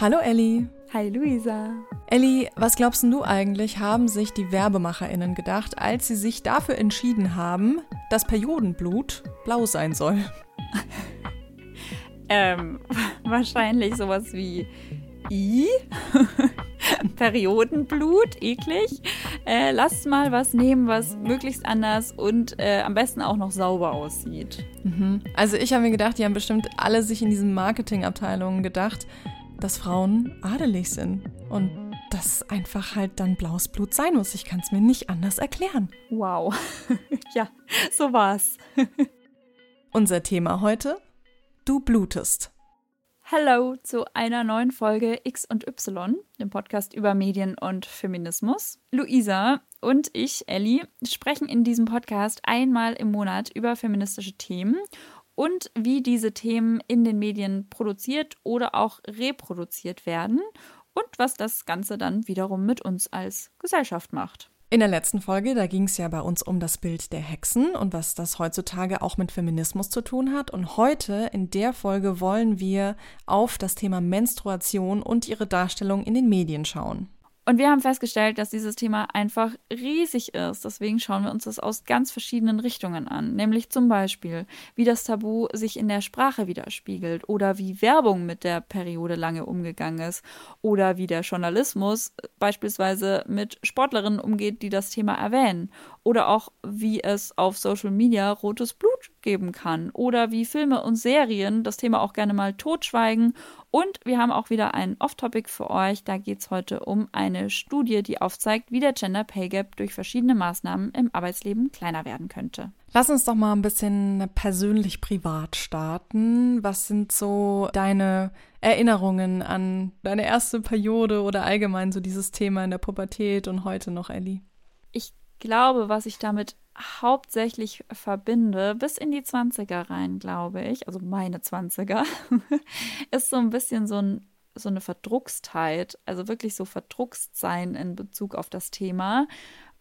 Hallo Elli. Hi Luisa. Elli, was glaubst du eigentlich, haben sich die WerbemacherInnen gedacht, als sie sich dafür entschieden haben, dass Periodenblut blau sein soll? ähm, wahrscheinlich sowas wie I. Periodenblut, eklig. Äh, lasst mal was nehmen, was möglichst anders und äh, am besten auch noch sauber aussieht. Mhm. Also ich habe mir gedacht, die haben bestimmt alle sich in diesen Marketingabteilungen gedacht, dass Frauen adelig sind und dass einfach halt dann blaues Blut sein muss. Ich kann es mir nicht anders erklären. Wow. ja, so war's. Unser Thema heute: Du blutest. Hallo zu einer neuen Folge X und Y, dem Podcast über Medien und Feminismus. Luisa und ich, Ellie, sprechen in diesem Podcast einmal im Monat über feministische Themen und wie diese Themen in den Medien produziert oder auch reproduziert werden und was das Ganze dann wiederum mit uns als Gesellschaft macht. In der letzten Folge, da ging es ja bei uns um das Bild der Hexen und was das heutzutage auch mit Feminismus zu tun hat. Und heute in der Folge wollen wir auf das Thema Menstruation und ihre Darstellung in den Medien schauen. Und wir haben festgestellt, dass dieses Thema einfach riesig ist. Deswegen schauen wir uns das aus ganz verschiedenen Richtungen an. Nämlich zum Beispiel, wie das Tabu sich in der Sprache widerspiegelt oder wie Werbung mit der Periode lange umgegangen ist oder wie der Journalismus beispielsweise mit Sportlerinnen umgeht, die das Thema erwähnen oder auch wie es auf Social Media rotes Blut geben kann oder wie Filme und Serien das Thema auch gerne mal totschweigen und wir haben auch wieder ein Off-Topic für euch. Da geht es heute um eine Studie, die aufzeigt, wie der Gender Pay Gap durch verschiedene Maßnahmen im Arbeitsleben kleiner werden könnte. Lass uns doch mal ein bisschen persönlich privat starten. Was sind so deine Erinnerungen an deine erste Periode oder allgemein so dieses Thema in der Pubertät und heute noch, Ellie? Glaube, was ich damit hauptsächlich verbinde, bis in die 20er rein, glaube ich, also meine 20er, ist so ein bisschen so, ein, so eine Verdruckstheit, also wirklich so verdruckst sein in Bezug auf das Thema.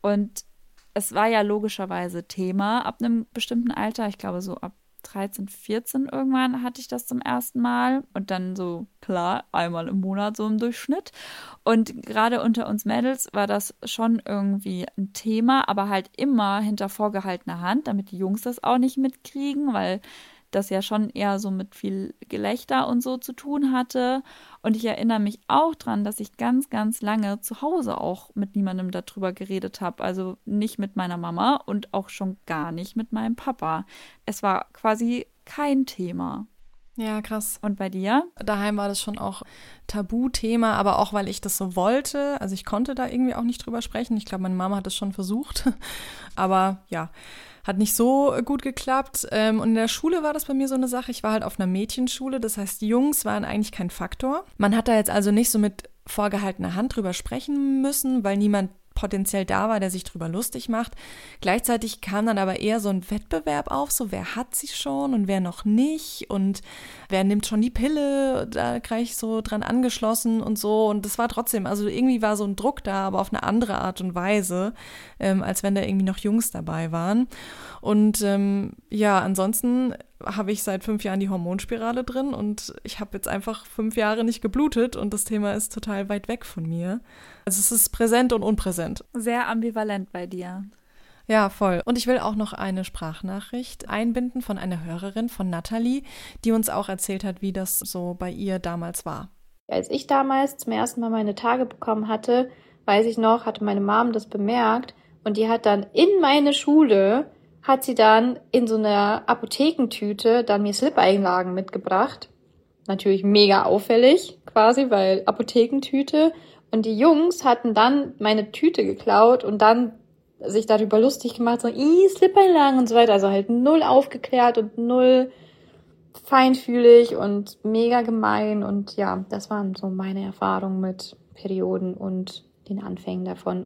Und es war ja logischerweise Thema ab einem bestimmten Alter, ich glaube so ab 13, 14 irgendwann hatte ich das zum ersten Mal und dann so klar einmal im Monat so im Durchschnitt. Und gerade unter uns Mädels war das schon irgendwie ein Thema, aber halt immer hinter vorgehaltener Hand, damit die Jungs das auch nicht mitkriegen, weil das ja schon eher so mit viel Gelächter und so zu tun hatte. Und ich erinnere mich auch dran, dass ich ganz, ganz lange zu Hause auch mit niemandem darüber geredet habe. Also nicht mit meiner Mama und auch schon gar nicht mit meinem Papa. Es war quasi kein Thema. Ja, krass. Und bei dir? Daheim war das schon auch Tabuthema, aber auch weil ich das so wollte. Also ich konnte da irgendwie auch nicht drüber sprechen. Ich glaube, meine Mama hat das schon versucht. aber ja, hat nicht so gut geklappt. Ähm, und in der Schule war das bei mir so eine Sache. Ich war halt auf einer Mädchenschule, das heißt, Jungs waren eigentlich kein Faktor. Man hat da jetzt also nicht so mit vorgehaltener Hand drüber sprechen müssen, weil niemand potenziell da war, der sich drüber lustig macht. Gleichzeitig kam dann aber eher so ein Wettbewerb auf, so wer hat sie schon und wer noch nicht und wer nimmt schon die Pille, da gleich so dran angeschlossen und so. Und das war trotzdem, also irgendwie war so ein Druck da, aber auf eine andere Art und Weise, ähm, als wenn da irgendwie noch Jungs dabei waren. Und ähm, ja, ansonsten habe ich seit fünf Jahren die Hormonspirale drin und ich habe jetzt einfach fünf Jahre nicht geblutet und das Thema ist total weit weg von mir. Also es ist präsent und unpräsent. Sehr ambivalent bei dir. Ja, voll. Und ich will auch noch eine Sprachnachricht einbinden von einer Hörerin von Natalie, die uns auch erzählt hat, wie das so bei ihr damals war. Als ich damals zum ersten Mal meine Tage bekommen hatte, weiß ich noch, hatte meine Mom das bemerkt und die hat dann in meine Schule hat sie dann in so einer Apothekentüte dann mir Slip-Einlagen mitgebracht. Natürlich mega auffällig quasi, weil Apothekentüte. Und die Jungs hatten dann meine Tüte geklaut und dann sich darüber lustig gemacht, so, ih, Slip-Einlagen und so weiter. Also halt null aufgeklärt und null feinfühlig und mega gemein. Und ja, das waren so meine Erfahrungen mit Perioden und den Anfängen davon.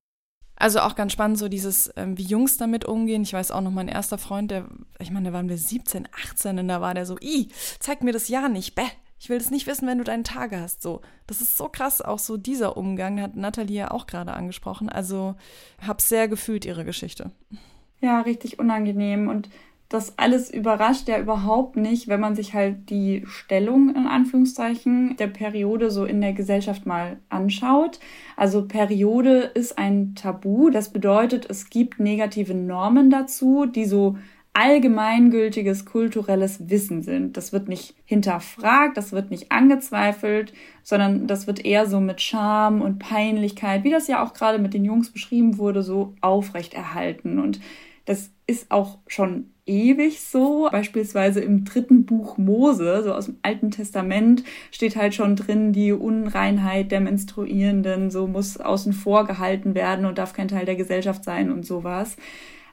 Also auch ganz spannend, so dieses, ähm, wie Jungs damit umgehen. Ich weiß auch noch, mein erster Freund, der, ich meine, da waren wir 17, 18 und da war der so, i, zeig mir das ja nicht, bäh, ich will das nicht wissen, wenn du deine Tage hast. So, das ist so krass, auch so dieser Umgang hat Nathalie ja auch gerade angesprochen. Also, hab sehr gefühlt ihre Geschichte. Ja, richtig unangenehm und das alles überrascht ja überhaupt nicht, wenn man sich halt die Stellung in Anführungszeichen der Periode so in der Gesellschaft mal anschaut. Also Periode ist ein Tabu. Das bedeutet, es gibt negative Normen dazu, die so allgemeingültiges kulturelles Wissen sind. Das wird nicht hinterfragt, das wird nicht angezweifelt, sondern das wird eher so mit Scham und Peinlichkeit, wie das ja auch gerade mit den Jungs beschrieben wurde, so aufrechterhalten. Und das ist auch schon ewig so. Beispielsweise im dritten Buch Mose, so aus dem Alten Testament, steht halt schon drin, die Unreinheit der Menstruierenden, so muss außen vor gehalten werden und darf kein Teil der Gesellschaft sein und sowas.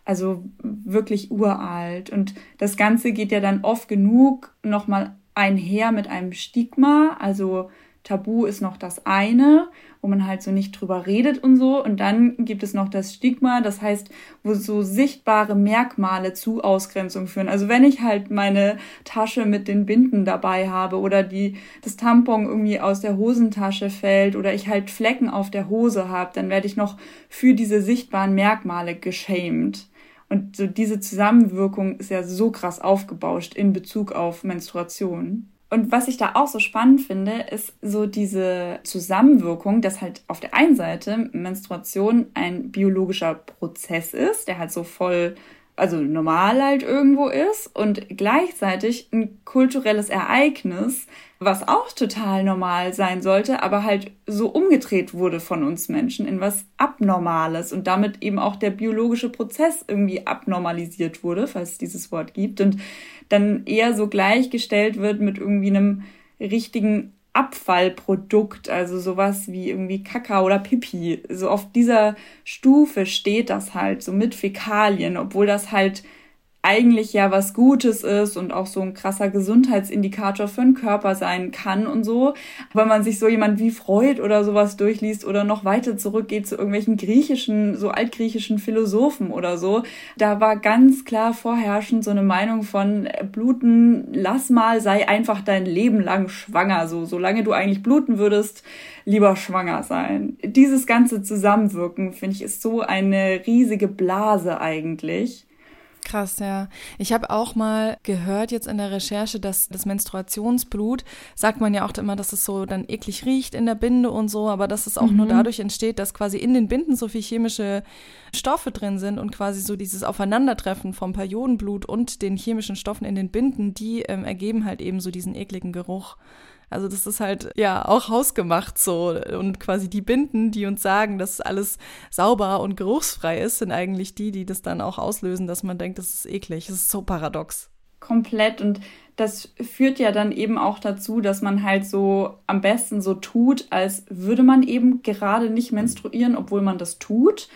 Also wirklich uralt. Und das Ganze geht ja dann oft genug nochmal einher mit einem Stigma. Also Tabu ist noch das eine, wo man halt so nicht drüber redet und so. Und dann gibt es noch das Stigma, das heißt, wo so sichtbare Merkmale zu Ausgrenzung führen. Also wenn ich halt meine Tasche mit den Binden dabei habe oder die, das Tampon irgendwie aus der Hosentasche fällt oder ich halt Flecken auf der Hose habe, dann werde ich noch für diese sichtbaren Merkmale geschämt. Und so diese Zusammenwirkung ist ja so krass aufgebauscht in Bezug auf Menstruation. Und was ich da auch so spannend finde, ist so diese Zusammenwirkung, dass halt auf der einen Seite Menstruation ein biologischer Prozess ist, der halt so voll also normal halt irgendwo ist und gleichzeitig ein kulturelles Ereignis, was auch total normal sein sollte, aber halt so umgedreht wurde von uns Menschen in was Abnormales und damit eben auch der biologische Prozess irgendwie abnormalisiert wurde, falls es dieses Wort gibt. Und dann eher so gleichgestellt wird mit irgendwie einem richtigen Abfallprodukt, also sowas wie irgendwie Kakao oder Pipi. So auf dieser Stufe steht das halt, so mit Fäkalien, obwohl das halt eigentlich ja was Gutes ist und auch so ein krasser Gesundheitsindikator für den Körper sein kann und so. Wenn man sich so jemand wie Freud oder sowas durchliest oder noch weiter zurückgeht zu irgendwelchen griechischen, so altgriechischen Philosophen oder so, da war ganz klar vorherrschend so eine Meinung von äh, bluten, lass mal, sei einfach dein Leben lang schwanger, so solange du eigentlich bluten würdest, lieber schwanger sein. Dieses ganze Zusammenwirken, finde ich, ist so eine riesige Blase eigentlich. Krass, ja. Ich habe auch mal gehört jetzt in der Recherche, dass das Menstruationsblut, sagt man ja auch immer, dass es so dann eklig riecht in der Binde und so, aber dass es auch mhm. nur dadurch entsteht, dass quasi in den Binden so viel chemische Stoffe drin sind und quasi so dieses Aufeinandertreffen vom Periodenblut und den chemischen Stoffen in den Binden, die ähm, ergeben halt eben so diesen ekligen Geruch. Also das ist halt ja auch hausgemacht so und quasi die Binden, die uns sagen, dass alles sauber und geruchsfrei ist, sind eigentlich die, die das dann auch auslösen, dass man denkt, das ist eklig. Das ist so paradox. Komplett und das führt ja dann eben auch dazu, dass man halt so am besten so tut, als würde man eben gerade nicht menstruieren, obwohl man das tut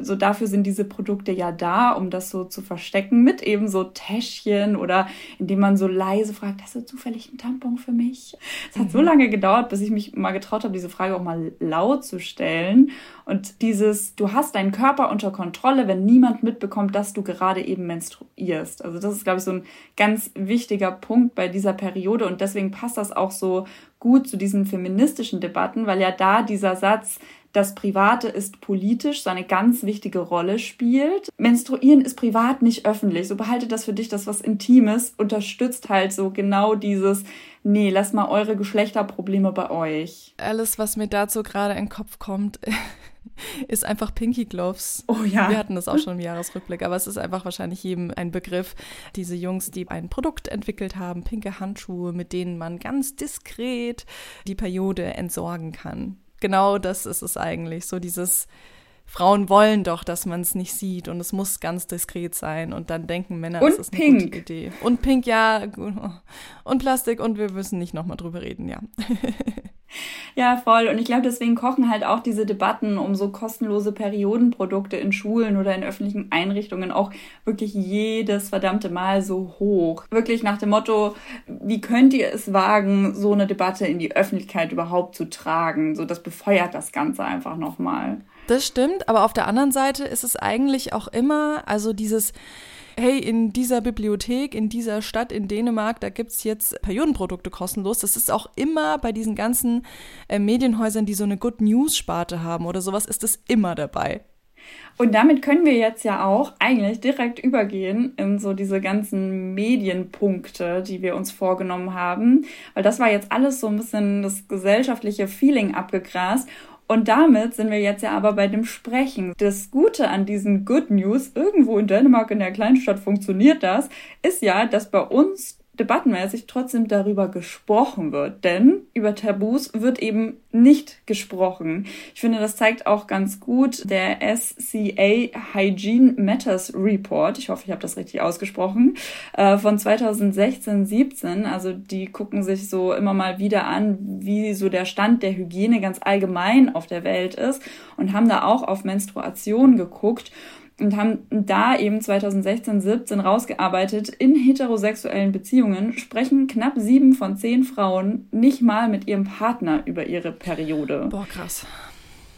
so dafür sind diese Produkte ja da, um das so zu verstecken mit eben so Täschchen oder indem man so leise fragt, hast du zufällig einen Tampon für mich? Es hat mhm. so lange gedauert, bis ich mich mal getraut habe, diese Frage auch mal laut zu stellen. Und dieses, du hast deinen Körper unter Kontrolle, wenn niemand mitbekommt, dass du gerade eben menstruierst. Also das ist, glaube ich, so ein ganz wichtiger Punkt bei dieser Periode und deswegen passt das auch so gut zu diesen feministischen Debatten, weil ja da dieser Satz, das Private ist politisch so eine ganz wichtige Rolle spielt. Menstruieren ist privat, nicht öffentlich. So behaltet das für dich, das was Intimes, unterstützt halt so genau dieses, nee, lass mal eure Geschlechterprobleme bei euch. Alles, was mir dazu gerade in den Kopf kommt, ist einfach Pinky Gloves. Oh ja. Wir hatten das auch schon im Jahresrückblick, aber es ist einfach wahrscheinlich jedem ein Begriff. Diese Jungs, die ein Produkt entwickelt haben, pinke Handschuhe, mit denen man ganz diskret die Periode entsorgen kann genau das ist es eigentlich. So dieses, Frauen wollen doch, dass man es nicht sieht und es muss ganz diskret sein und dann denken Männer, und das ist pink. eine gute Idee. Und pink, ja. Und Plastik und wir müssen nicht nochmal drüber reden, ja. Ja, voll. Und ich glaube, deswegen kochen halt auch diese Debatten um so kostenlose Periodenprodukte in Schulen oder in öffentlichen Einrichtungen auch wirklich jedes verdammte Mal so hoch. Wirklich nach dem Motto, wie könnt ihr es wagen, so eine Debatte in die Öffentlichkeit überhaupt zu tragen? So, das befeuert das Ganze einfach nochmal. Das stimmt, aber auf der anderen Seite ist es eigentlich auch immer, also dieses, hey, in dieser Bibliothek, in dieser Stadt in Dänemark, da gibt es jetzt Periodenprodukte kostenlos. Das ist auch immer bei diesen ganzen äh, Medienhäusern, die so eine Good News-Sparte haben oder sowas, ist das immer dabei. Und damit können wir jetzt ja auch eigentlich direkt übergehen in so diese ganzen Medienpunkte, die wir uns vorgenommen haben. Weil das war jetzt alles so ein bisschen das gesellschaftliche Feeling abgegrast. Und damit sind wir jetzt ja aber bei dem Sprechen. Das Gute an diesen Good News, irgendwo in Dänemark in der Kleinstadt funktioniert das, ist ja, dass bei uns debattenmäßig trotzdem darüber gesprochen wird. Denn über Tabus wird eben nicht gesprochen. Ich finde, das zeigt auch ganz gut der SCA Hygiene Matters Report. Ich hoffe, ich habe das richtig ausgesprochen. Äh, von 2016, 17. Also die gucken sich so immer mal wieder an, wie so der Stand der Hygiene ganz allgemein auf der Welt ist und haben da auch auf Menstruation geguckt und haben da eben 2016, 17 rausgearbeitet, in heterosexuellen Beziehungen sprechen knapp sieben von zehn Frauen nicht mal mit ihrem Partner über ihre Periode. Boah, krass.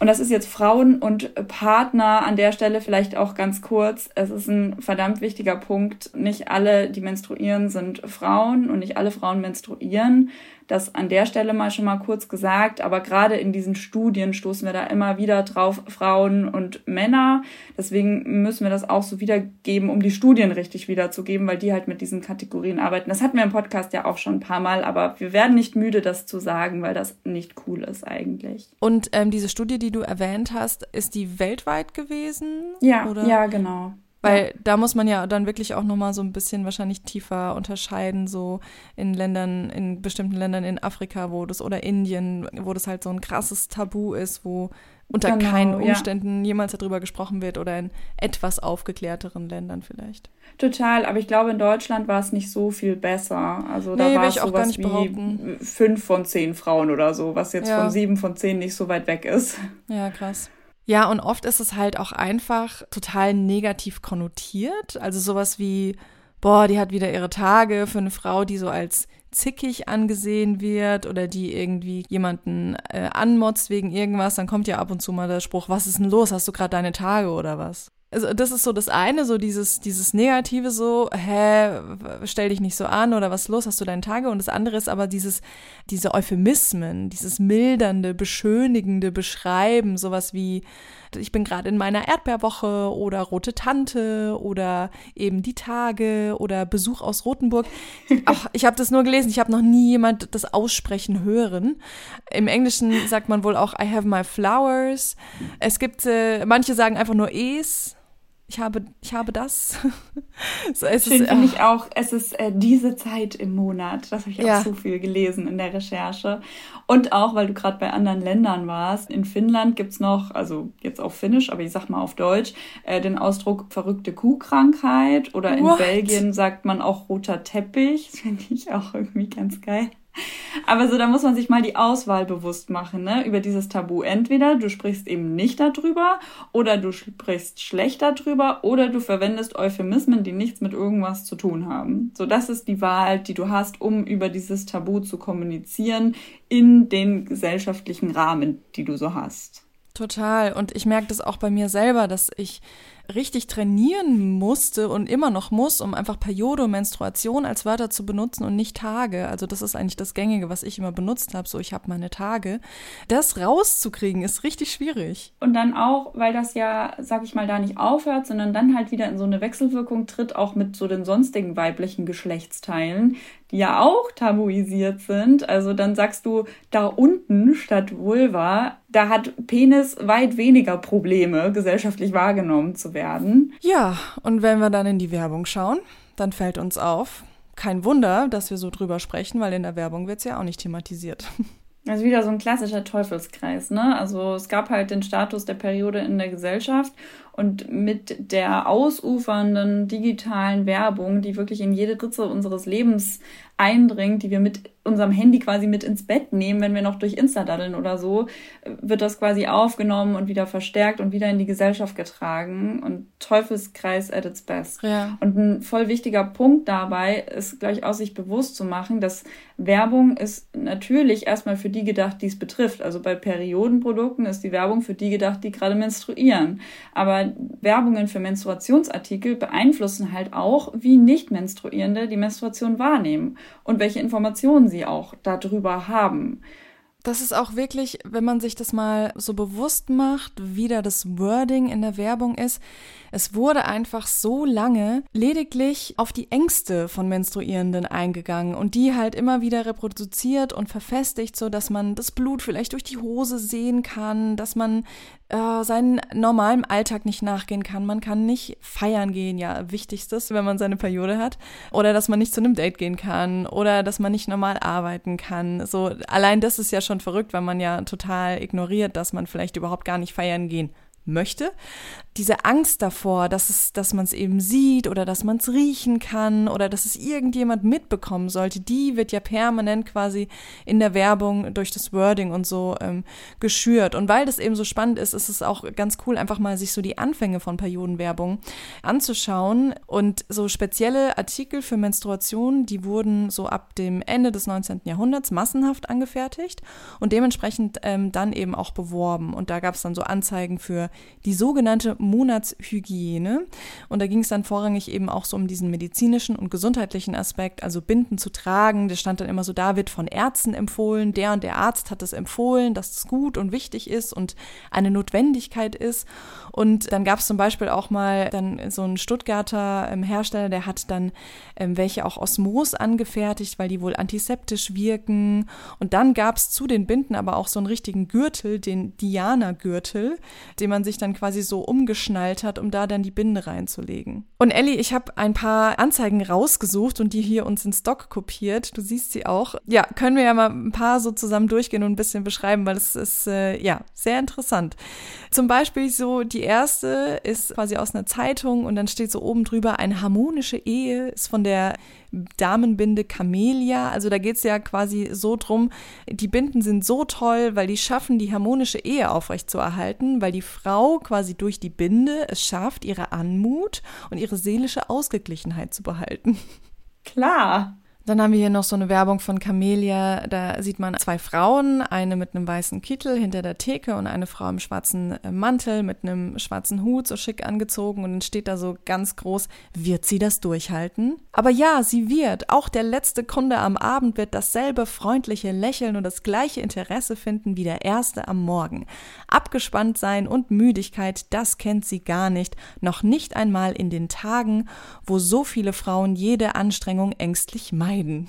Und das ist jetzt Frauen und Partner an der Stelle vielleicht auch ganz kurz. Es ist ein verdammt wichtiger Punkt. Nicht alle, die menstruieren, sind Frauen und nicht alle Frauen menstruieren. Das an der Stelle mal schon mal kurz gesagt, aber gerade in diesen Studien stoßen wir da immer wieder drauf, Frauen und Männer. Deswegen müssen wir das auch so wiedergeben, um die Studien richtig wiederzugeben, weil die halt mit diesen Kategorien arbeiten. Das hatten wir im Podcast ja auch schon ein paar Mal, aber wir werden nicht müde, das zu sagen, weil das nicht cool ist eigentlich. Und ähm, diese Studie, die du erwähnt hast, ist die weltweit gewesen? Ja, oder? ja, genau. Weil ja. da muss man ja dann wirklich auch nochmal so ein bisschen wahrscheinlich tiefer unterscheiden, so in Ländern, in bestimmten Ländern in Afrika, wo das oder Indien, wo das halt so ein krasses Tabu ist, wo unter genau, keinen Umständen ja. jemals darüber gesprochen wird oder in etwas aufgeklärteren Ländern vielleicht. Total, aber ich glaube, in Deutschland war es nicht so viel besser. Also da nee, war es sowas wie behaupten. fünf von zehn Frauen oder so, was jetzt ja. von sieben von zehn nicht so weit weg ist. Ja, krass. Ja, und oft ist es halt auch einfach total negativ konnotiert. Also sowas wie, boah, die hat wieder ihre Tage für eine Frau, die so als zickig angesehen wird oder die irgendwie jemanden äh, anmotzt wegen irgendwas, dann kommt ja ab und zu mal der Spruch, was ist denn los? Hast du gerade deine Tage oder was? Also das ist so das eine, so dieses, dieses Negative so, hä, stell dich nicht so an oder was ist los, hast du deine Tage? Und das andere ist aber dieses, diese Euphemismen, dieses mildernde, beschönigende Beschreiben, sowas wie, ich bin gerade in meiner Erdbeerwoche oder rote Tante oder eben die Tage oder Besuch aus Rothenburg. Ach, ich habe das nur gelesen, ich habe noch nie jemand das aussprechen hören. Im Englischen sagt man wohl auch I have my flowers. Es gibt, äh, manche sagen einfach nur es ich habe, ich habe das. so, es Schön finde ich auch, es ist äh, diese Zeit im Monat. Das habe ich ja. auch so viel gelesen in der Recherche. Und auch, weil du gerade bei anderen Ländern warst. In Finnland gibt es noch, also jetzt auf Finnisch, aber ich sag mal auf Deutsch, äh, den Ausdruck verrückte Kuhkrankheit. Oder in What? Belgien sagt man auch roter Teppich. Das finde ich auch irgendwie ganz geil. Aber so, da muss man sich mal die Auswahl bewusst machen, ne, über dieses Tabu. Entweder du sprichst eben nicht darüber, oder du sprichst schlecht darüber, oder du verwendest Euphemismen, die nichts mit irgendwas zu tun haben. So, das ist die Wahl, die du hast, um über dieses Tabu zu kommunizieren in den gesellschaftlichen Rahmen, die du so hast. Total. Und ich merke das auch bei mir selber, dass ich richtig trainieren musste und immer noch muss, um einfach Periode und Menstruation als Wörter zu benutzen und nicht Tage. Also das ist eigentlich das Gängige, was ich immer benutzt habe. So, ich habe meine Tage. Das rauszukriegen ist richtig schwierig. Und dann auch, weil das ja, sag ich mal, da nicht aufhört, sondern dann halt wieder in so eine Wechselwirkung tritt, auch mit so den sonstigen weiblichen Geschlechtsteilen, ja auch tabuisiert sind. Also dann sagst du da unten statt Vulva, da hat Penis weit weniger Probleme gesellschaftlich wahrgenommen zu werden. Ja, und wenn wir dann in die Werbung schauen, dann fällt uns auf, kein Wunder, dass wir so drüber sprechen, weil in der Werbung wird es ja auch nicht thematisiert. Also wieder so ein klassischer Teufelskreis, ne? Also es gab halt den Status der Periode in der Gesellschaft und mit der ausufernden digitalen Werbung, die wirklich in jede Ritze unseres Lebens eindringt, die wir mit unserem Handy quasi mit ins Bett nehmen, wenn wir noch durch Insta daddeln oder so, wird das quasi aufgenommen und wieder verstärkt und wieder in die Gesellschaft getragen und Teufelskreis at its best. Ja. Und ein voll wichtiger Punkt dabei ist gleich aus sich bewusst zu machen, dass Werbung ist natürlich erstmal für die gedacht, die es betrifft. Also bei Periodenprodukten ist die Werbung für die gedacht, die gerade menstruieren. Aber Werbungen für Menstruationsartikel beeinflussen halt auch, wie Nicht-Menstruierende die Menstruation wahrnehmen und welche Informationen sie auch darüber haben. Das ist auch wirklich, wenn man sich das mal so bewusst macht, wie da das Wording in der Werbung ist. Es wurde einfach so lange lediglich auf die Ängste von Menstruierenden eingegangen und die halt immer wieder reproduziert und verfestigt, so dass man das Blut vielleicht durch die Hose sehen kann, dass man äh, seinen normalen Alltag nicht nachgehen kann. Man kann nicht feiern gehen, ja, wichtigstes, wenn man seine Periode hat. Oder dass man nicht zu einem Date gehen kann oder dass man nicht normal arbeiten kann. So, allein das ist ja schon verrückt, weil man ja total ignoriert, dass man vielleicht überhaupt gar nicht feiern gehen möchte. Diese Angst davor, dass es, dass man es eben sieht oder dass man es riechen kann oder dass es irgendjemand mitbekommen sollte, die wird ja permanent quasi in der Werbung durch das Wording und so ähm, geschürt. Und weil das eben so spannend ist, ist es auch ganz cool, einfach mal sich so die Anfänge von Periodenwerbung anzuschauen. Und so spezielle Artikel für Menstruation, die wurden so ab dem Ende des 19. Jahrhunderts massenhaft angefertigt und dementsprechend ähm, dann eben auch beworben. Und da gab es dann so Anzeigen für die sogenannte Monatshygiene. Und da ging es dann vorrangig eben auch so um diesen medizinischen und gesundheitlichen Aspekt, also Binden zu tragen. Das stand dann immer so, da wird von Ärzten empfohlen, der und der Arzt hat es empfohlen, dass es gut und wichtig ist und eine Notwendigkeit ist. Und dann gab es zum Beispiel auch mal dann so einen Stuttgarter ähm, Hersteller, der hat dann ähm, welche auch Osmos angefertigt, weil die wohl antiseptisch wirken. Und dann gab es zu den Binden aber auch so einen richtigen Gürtel, den Diana-Gürtel, den man sich dann quasi so umgeschnallt hat, um da dann die Binde reinzulegen. Und Ellie, ich habe ein paar Anzeigen rausgesucht und die hier uns in Stock kopiert. Du siehst sie auch. Ja, können wir ja mal ein paar so zusammen durchgehen und ein bisschen beschreiben, weil es ist äh, ja sehr interessant. Zum Beispiel so die erste ist quasi aus einer Zeitung und dann steht so oben drüber, eine harmonische Ehe ist von der Damenbinde Camellia. Also da geht es ja quasi so drum, die Binden sind so toll, weil die schaffen, die harmonische Ehe aufrechtzuerhalten, weil die Frau quasi durch die Binde es schafft, ihre Anmut und ihre seelische Ausgeglichenheit zu behalten. Klar. Dann haben wir hier noch so eine Werbung von Camellia. Da sieht man zwei Frauen, eine mit einem weißen Kittel hinter der Theke und eine Frau im schwarzen äh, Mantel mit einem schwarzen Hut, so schick angezogen. Und dann steht da so ganz groß, wird sie das durchhalten? Aber ja, sie wird. Auch der letzte Kunde am Abend wird dasselbe freundliche Lächeln und das gleiche Interesse finden wie der erste am Morgen. Abgespannt sein und Müdigkeit, das kennt sie gar nicht. Noch nicht einmal in den Tagen, wo so viele Frauen jede Anstrengung ängstlich meiden vermeiden.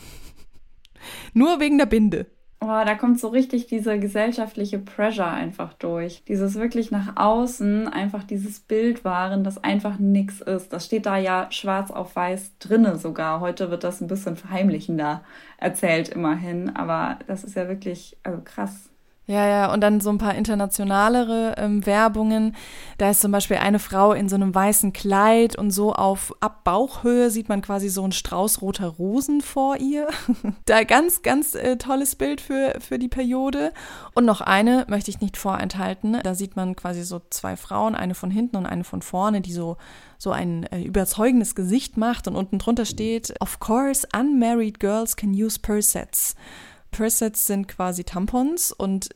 Nur wegen der Binde. Oh, da kommt so richtig diese gesellschaftliche Pressure einfach durch. Dieses wirklich nach außen einfach dieses Bild wahren, das einfach nichts ist. Das steht da ja schwarz auf weiß drinne sogar. Heute wird das ein bisschen verheimlichender erzählt immerhin, aber das ist ja wirklich also krass. Ja, ja, und dann so ein paar internationalere ähm, Werbungen. Da ist zum Beispiel eine Frau in so einem weißen Kleid und so auf ab Bauchhöhe sieht man quasi so einen Strauß roter Rosen vor ihr. da ganz, ganz äh, tolles Bild für, für die Periode. Und noch eine möchte ich nicht vorenthalten. Da sieht man quasi so zwei Frauen, eine von hinten und eine von vorne, die so so ein äh, überzeugendes Gesicht macht und unten drunter steht, of course, unmarried girls can use pursets. Pursets sind quasi Tampons und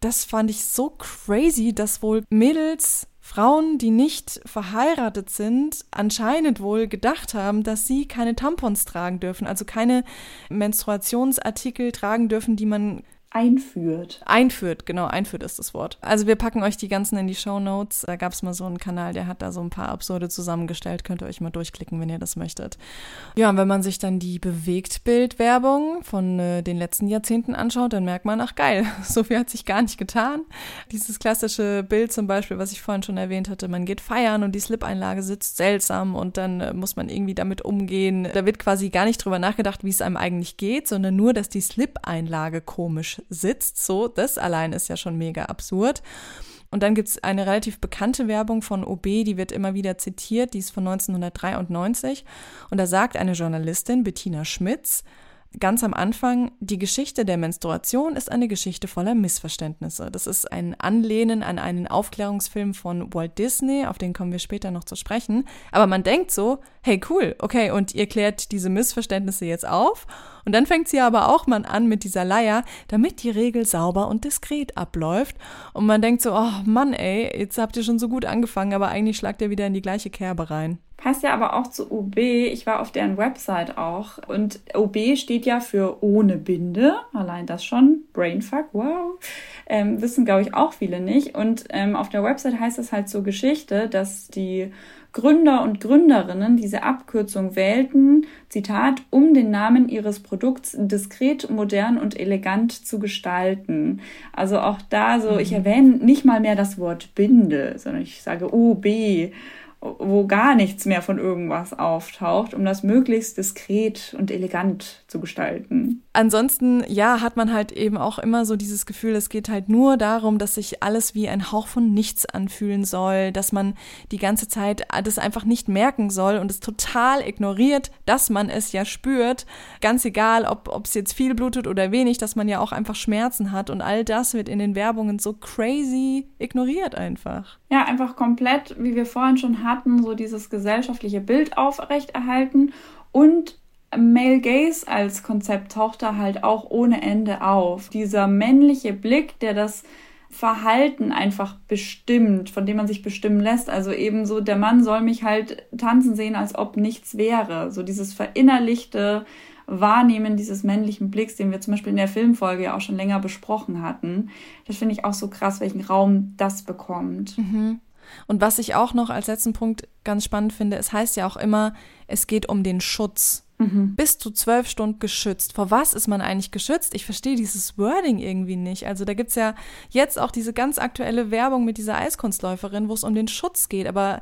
das fand ich so crazy, dass wohl Mädels, Frauen, die nicht verheiratet sind, anscheinend wohl gedacht haben, dass sie keine Tampons tragen dürfen, also keine Menstruationsartikel tragen dürfen, die man Einführt. Einführt, genau, einführt ist das Wort. Also wir packen euch die ganzen in die Show Notes. Da gab es mal so einen Kanal, der hat da so ein paar Absurde zusammengestellt. Könnt ihr euch mal durchklicken, wenn ihr das möchtet. Ja, und wenn man sich dann die Bewegtbildwerbung von äh, den letzten Jahrzehnten anschaut, dann merkt man, ach geil, so viel hat sich gar nicht getan. Dieses klassische Bild zum Beispiel, was ich vorhin schon erwähnt hatte, man geht feiern und die Slip-Einlage sitzt seltsam und dann äh, muss man irgendwie damit umgehen. Da wird quasi gar nicht drüber nachgedacht, wie es einem eigentlich geht, sondern nur, dass die Slip-Einlage komisch sitzt. So, das allein ist ja schon mega absurd. Und dann gibt es eine relativ bekannte Werbung von OB, die wird immer wieder zitiert, die ist von 1993. Und da sagt eine Journalistin, Bettina Schmitz, ganz am Anfang, die Geschichte der Menstruation ist eine Geschichte voller Missverständnisse. Das ist ein Anlehnen an einen Aufklärungsfilm von Walt Disney, auf den kommen wir später noch zu sprechen. Aber man denkt so, hey cool, okay, und ihr klärt diese Missverständnisse jetzt auf. Und dann fängt sie aber auch mal an mit dieser Leier, damit die Regel sauber und diskret abläuft. Und man denkt so, oh Mann ey, jetzt habt ihr schon so gut angefangen, aber eigentlich schlagt ihr wieder in die gleiche Kerbe rein. Passt ja aber auch zu OB. Ich war auf deren Website auch. Und OB steht ja für ohne Binde. Allein das schon. Brainfuck, wow. Ähm, wissen, glaube ich, auch viele nicht. Und ähm, auf der Website heißt es halt zur Geschichte, dass die Gründer und Gründerinnen diese Abkürzung wählten, Zitat, um den Namen ihres Produkts diskret, modern und elegant zu gestalten. Also auch da so, ich mhm. erwähne nicht mal mehr das Wort Binde, sondern ich sage OB wo gar nichts mehr von irgendwas auftaucht, um das möglichst diskret und elegant zu gestalten. Ansonsten, ja, hat man halt eben auch immer so dieses Gefühl, es geht halt nur darum, dass sich alles wie ein Hauch von nichts anfühlen soll, dass man die ganze Zeit das einfach nicht merken soll und es total ignoriert, dass man es ja spürt. Ganz egal, ob es jetzt viel blutet oder wenig, dass man ja auch einfach Schmerzen hat und all das wird in den Werbungen so crazy ignoriert einfach. Ja, einfach komplett, wie wir vorhin schon hatten, so dieses gesellschaftliche Bild aufrechterhalten und Male Gaze als Konzept taucht da halt auch ohne Ende auf. Dieser männliche Blick, der das Verhalten einfach bestimmt, von dem man sich bestimmen lässt. Also eben so, der Mann soll mich halt tanzen sehen, als ob nichts wäre. So dieses verinnerlichte Wahrnehmen dieses männlichen Blicks, den wir zum Beispiel in der Filmfolge ja auch schon länger besprochen hatten. Das finde ich auch so krass, welchen Raum das bekommt. Mhm. Und was ich auch noch als letzten Punkt ganz spannend finde, es heißt ja auch immer, es geht um den Schutz. Mhm. Bist du zwölf Stunden geschützt? Vor was ist man eigentlich geschützt? Ich verstehe dieses Wording irgendwie nicht. Also da gibt es ja jetzt auch diese ganz aktuelle Werbung mit dieser Eiskunstläuferin, wo es um den Schutz geht. Aber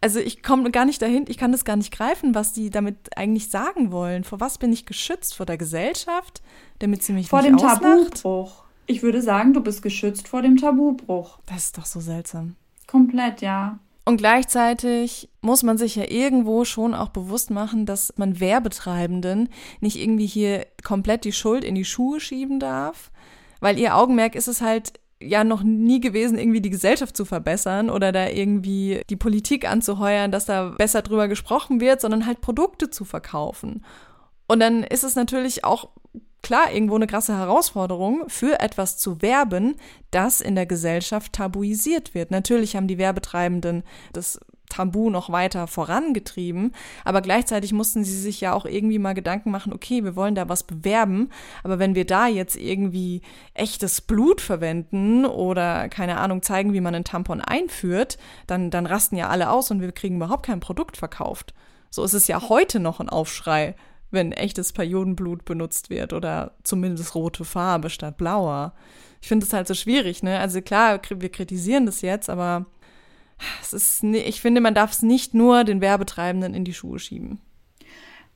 also ich komme gar nicht dahin, ich kann das gar nicht greifen, was die damit eigentlich sagen wollen. Vor was bin ich geschützt? Vor der Gesellschaft, damit sie mich vor nicht dem auslacht? Tabubruch. Ich würde sagen, du bist geschützt vor dem Tabubruch. Das ist doch so seltsam. Komplett, ja. Und gleichzeitig muss man sich ja irgendwo schon auch bewusst machen, dass man Werbetreibenden nicht irgendwie hier komplett die Schuld in die Schuhe schieben darf, weil ihr Augenmerk ist es halt ja noch nie gewesen, irgendwie die Gesellschaft zu verbessern oder da irgendwie die Politik anzuheuern, dass da besser drüber gesprochen wird, sondern halt Produkte zu verkaufen. Und dann ist es natürlich auch klar irgendwo eine krasse Herausforderung, für etwas zu werben, das in der Gesellschaft tabuisiert wird. Natürlich haben die Werbetreibenden das Tabu noch weiter vorangetrieben, aber gleichzeitig mussten sie sich ja auch irgendwie mal Gedanken machen, okay, wir wollen da was bewerben, aber wenn wir da jetzt irgendwie echtes Blut verwenden oder keine Ahnung zeigen, wie man einen Tampon einführt, dann, dann rasten ja alle aus und wir kriegen überhaupt kein Produkt verkauft. So ist es ja heute noch ein Aufschrei wenn echtes Periodenblut benutzt wird oder zumindest rote Farbe statt blauer. Ich finde es halt so schwierig, ne? Also klar, wir kritisieren das jetzt, aber es ist, ich finde, man darf es nicht nur den Werbetreibenden in die Schuhe schieben.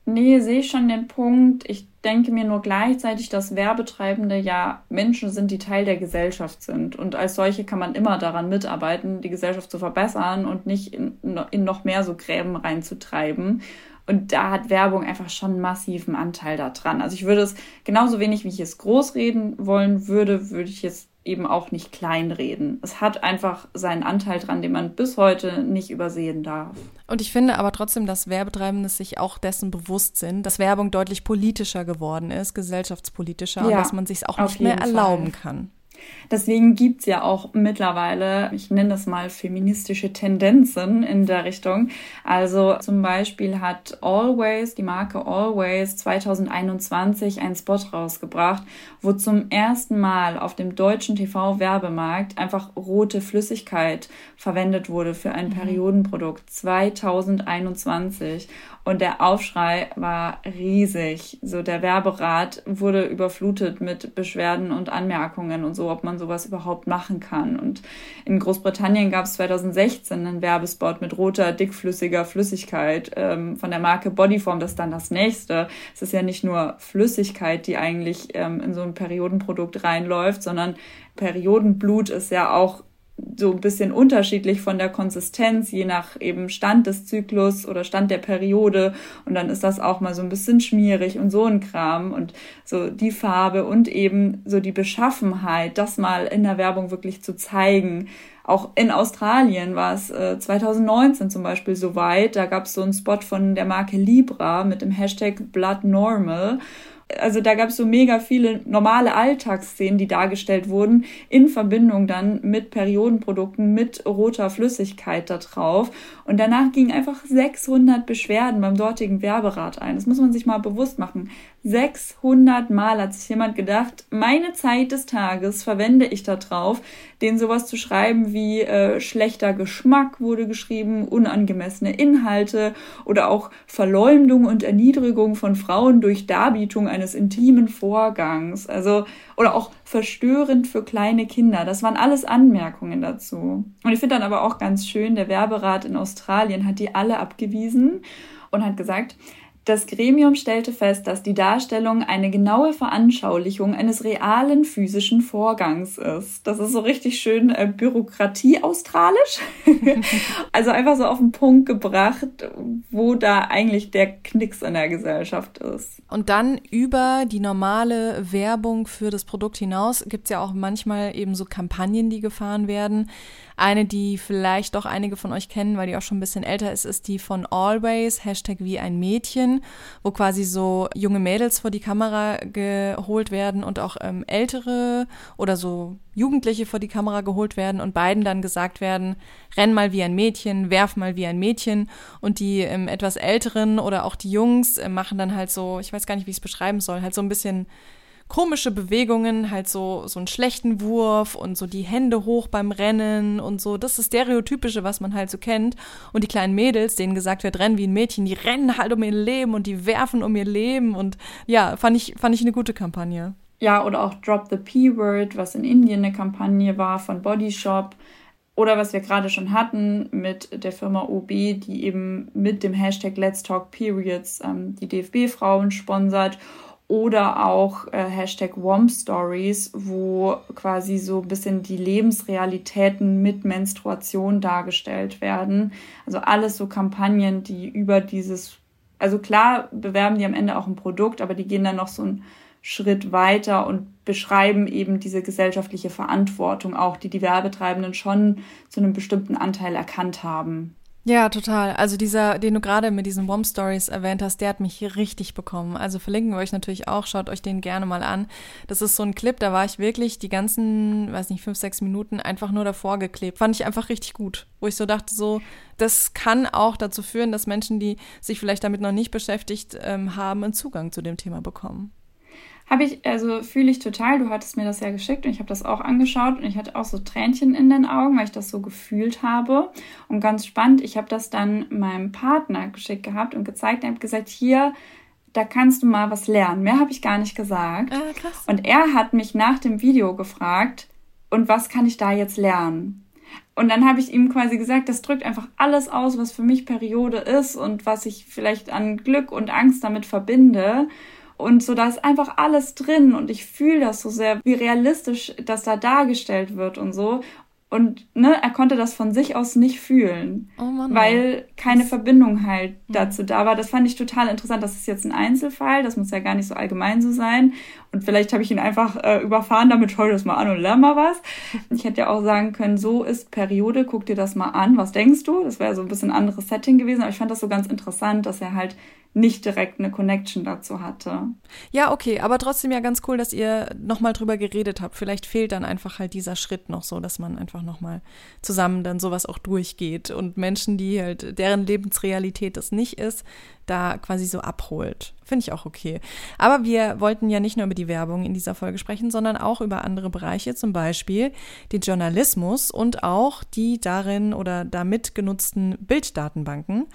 Nee, sehe ich schon den Punkt. Ich denke mir nur gleichzeitig, dass Werbetreibende ja Menschen sind, die Teil der Gesellschaft sind. Und als solche kann man immer daran mitarbeiten, die Gesellschaft zu verbessern und nicht in, in noch mehr so Gräben reinzutreiben. Und da hat Werbung einfach schon einen massiven Anteil daran. Also ich würde es genauso wenig, wie ich es großreden wollen würde, würde ich es eben auch nicht kleinreden. Es hat einfach seinen Anteil dran, den man bis heute nicht übersehen darf. Und ich finde aber trotzdem, dass Werbetreibende sich auch dessen bewusst sind, dass Werbung deutlich politischer geworden ist, gesellschaftspolitischer ja, und dass man sich es auch nicht mehr erlauben Fall. kann. Deswegen gibt's ja auch mittlerweile, ich nenne das mal feministische Tendenzen in der Richtung. Also zum Beispiel hat Always, die Marke Always 2021 einen Spot rausgebracht, wo zum ersten Mal auf dem deutschen TV-Werbemarkt einfach rote Flüssigkeit verwendet wurde für ein mhm. Periodenprodukt 2021. Und der Aufschrei war riesig. So der Werberat wurde überflutet mit Beschwerden und Anmerkungen und so, ob man sowas überhaupt machen kann. Und in Großbritannien gab es 2016 einen Werbespot mit roter, dickflüssiger Flüssigkeit ähm, von der Marke Bodyform. Das ist dann das nächste. Es ist ja nicht nur Flüssigkeit, die eigentlich ähm, in so ein Periodenprodukt reinläuft, sondern Periodenblut ist ja auch so ein bisschen unterschiedlich von der Konsistenz, je nach eben Stand des Zyklus oder Stand der Periode. Und dann ist das auch mal so ein bisschen schmierig und so ein Kram. Und so die Farbe und eben so die Beschaffenheit, das mal in der Werbung wirklich zu zeigen. Auch in Australien war es äh, 2019 zum Beispiel so weit. Da gab es so einen Spot von der Marke Libra mit dem Hashtag Blood Normal. Also da gab es so mega viele normale Alltagsszenen, die dargestellt wurden, in Verbindung dann mit Periodenprodukten, mit roter Flüssigkeit da drauf. Und danach gingen einfach 600 Beschwerden beim dortigen Werberat ein. Das muss man sich mal bewusst machen. 600 Mal hat sich jemand gedacht, meine Zeit des Tages verwende ich da drauf, den sowas zu schreiben wie äh, schlechter Geschmack wurde geschrieben, unangemessene Inhalte oder auch Verleumdung und Erniedrigung von Frauen durch Darbietung eines intimen Vorgangs. Also, oder auch verstörend für kleine Kinder. Das waren alles Anmerkungen dazu. Und ich finde dann aber auch ganz schön, der Werberat in Australien hat die alle abgewiesen und hat gesagt, das Gremium stellte fest, dass die Darstellung eine genaue Veranschaulichung eines realen physischen Vorgangs ist. Das ist so richtig schön äh, Bürokratie-australisch. also einfach so auf den Punkt gebracht, wo da eigentlich der Knicks in der Gesellschaft ist. Und dann über die normale Werbung für das Produkt hinaus gibt es ja auch manchmal eben so Kampagnen, die gefahren werden. Eine, die vielleicht doch einige von euch kennen, weil die auch schon ein bisschen älter ist, ist die von Always, Hashtag wie ein Mädchen, wo quasi so junge Mädels vor die Kamera geholt werden und auch ähm, ältere oder so Jugendliche vor die Kamera geholt werden und beiden dann gesagt werden, renn mal wie ein Mädchen, werf mal wie ein Mädchen. Und die ähm, etwas älteren oder auch die Jungs äh, machen dann halt so, ich weiß gar nicht, wie ich es beschreiben soll, halt so ein bisschen komische Bewegungen, halt so, so einen schlechten Wurf und so die Hände hoch beim Rennen und so. Das ist Stereotypische, was man halt so kennt. Und die kleinen Mädels, denen gesagt wird, rennen wie ein Mädchen, die rennen halt um ihr Leben und die werfen um ihr Leben. Und ja, fand ich, fand ich eine gute Kampagne. Ja, oder auch Drop the P-Word, was in Indien eine Kampagne war von Body Shop. Oder was wir gerade schon hatten mit der Firma OB, die eben mit dem Hashtag Let's Talk Periods ähm, die DFB-Frauen sponsert oder auch äh, Hashtag Womp Stories, wo quasi so ein bisschen die Lebensrealitäten mit Menstruation dargestellt werden. Also alles so Kampagnen, die über dieses, also klar bewerben die am Ende auch ein Produkt, aber die gehen dann noch so einen Schritt weiter und beschreiben eben diese gesellschaftliche Verantwortung auch, die die Werbetreibenden schon zu einem bestimmten Anteil erkannt haben. Ja, total. Also dieser, den du gerade mit diesen Bomb Stories erwähnt hast, der hat mich richtig bekommen. Also verlinken wir euch natürlich auch, schaut euch den gerne mal an. Das ist so ein Clip, da war ich wirklich die ganzen, weiß nicht, fünf, sechs Minuten einfach nur davor geklebt. Fand ich einfach richtig gut. Wo ich so dachte, so, das kann auch dazu führen, dass Menschen, die sich vielleicht damit noch nicht beschäftigt ähm, haben, einen Zugang zu dem Thema bekommen. Habe ich, also fühle ich total. Du hattest mir das ja geschickt und ich habe das auch angeschaut und ich hatte auch so Tränchen in den Augen, weil ich das so gefühlt habe. Und ganz spannend, ich habe das dann meinem Partner geschickt gehabt und gezeigt. Er hat gesagt, hier, da kannst du mal was lernen. Mehr habe ich gar nicht gesagt. Ah, krass. Und er hat mich nach dem Video gefragt, und was kann ich da jetzt lernen? Und dann habe ich ihm quasi gesagt, das drückt einfach alles aus, was für mich Periode ist und was ich vielleicht an Glück und Angst damit verbinde. Und so, da ist einfach alles drin und ich fühle das so sehr, wie realistisch das da dargestellt wird und so. Und ne, er konnte das von sich aus nicht fühlen, oh Mann, weil keine das Verbindung halt dazu da war. Das fand ich total interessant. Das ist jetzt ein Einzelfall, das muss ja gar nicht so allgemein so sein. Und vielleicht habe ich ihn einfach äh, überfahren, damit schau dir das mal an und lern mal was. Ich hätte ja auch sagen können, so ist Periode, guck dir das mal an, was denkst du? Das wäre so ein bisschen anderes Setting gewesen, aber ich fand das so ganz interessant, dass er halt nicht direkt eine Connection dazu hatte. Ja, okay, aber trotzdem ja ganz cool, dass ihr nochmal drüber geredet habt. Vielleicht fehlt dann einfach halt dieser Schritt noch so, dass man einfach nochmal zusammen dann sowas auch durchgeht und Menschen, die halt, deren Lebensrealität das nicht ist, da quasi so abholt. Finde ich auch okay. Aber wir wollten ja nicht nur über die Werbung in dieser Folge sprechen, sondern auch über andere Bereiche, zum Beispiel den Journalismus und auch die darin oder damit genutzten Bilddatenbanken.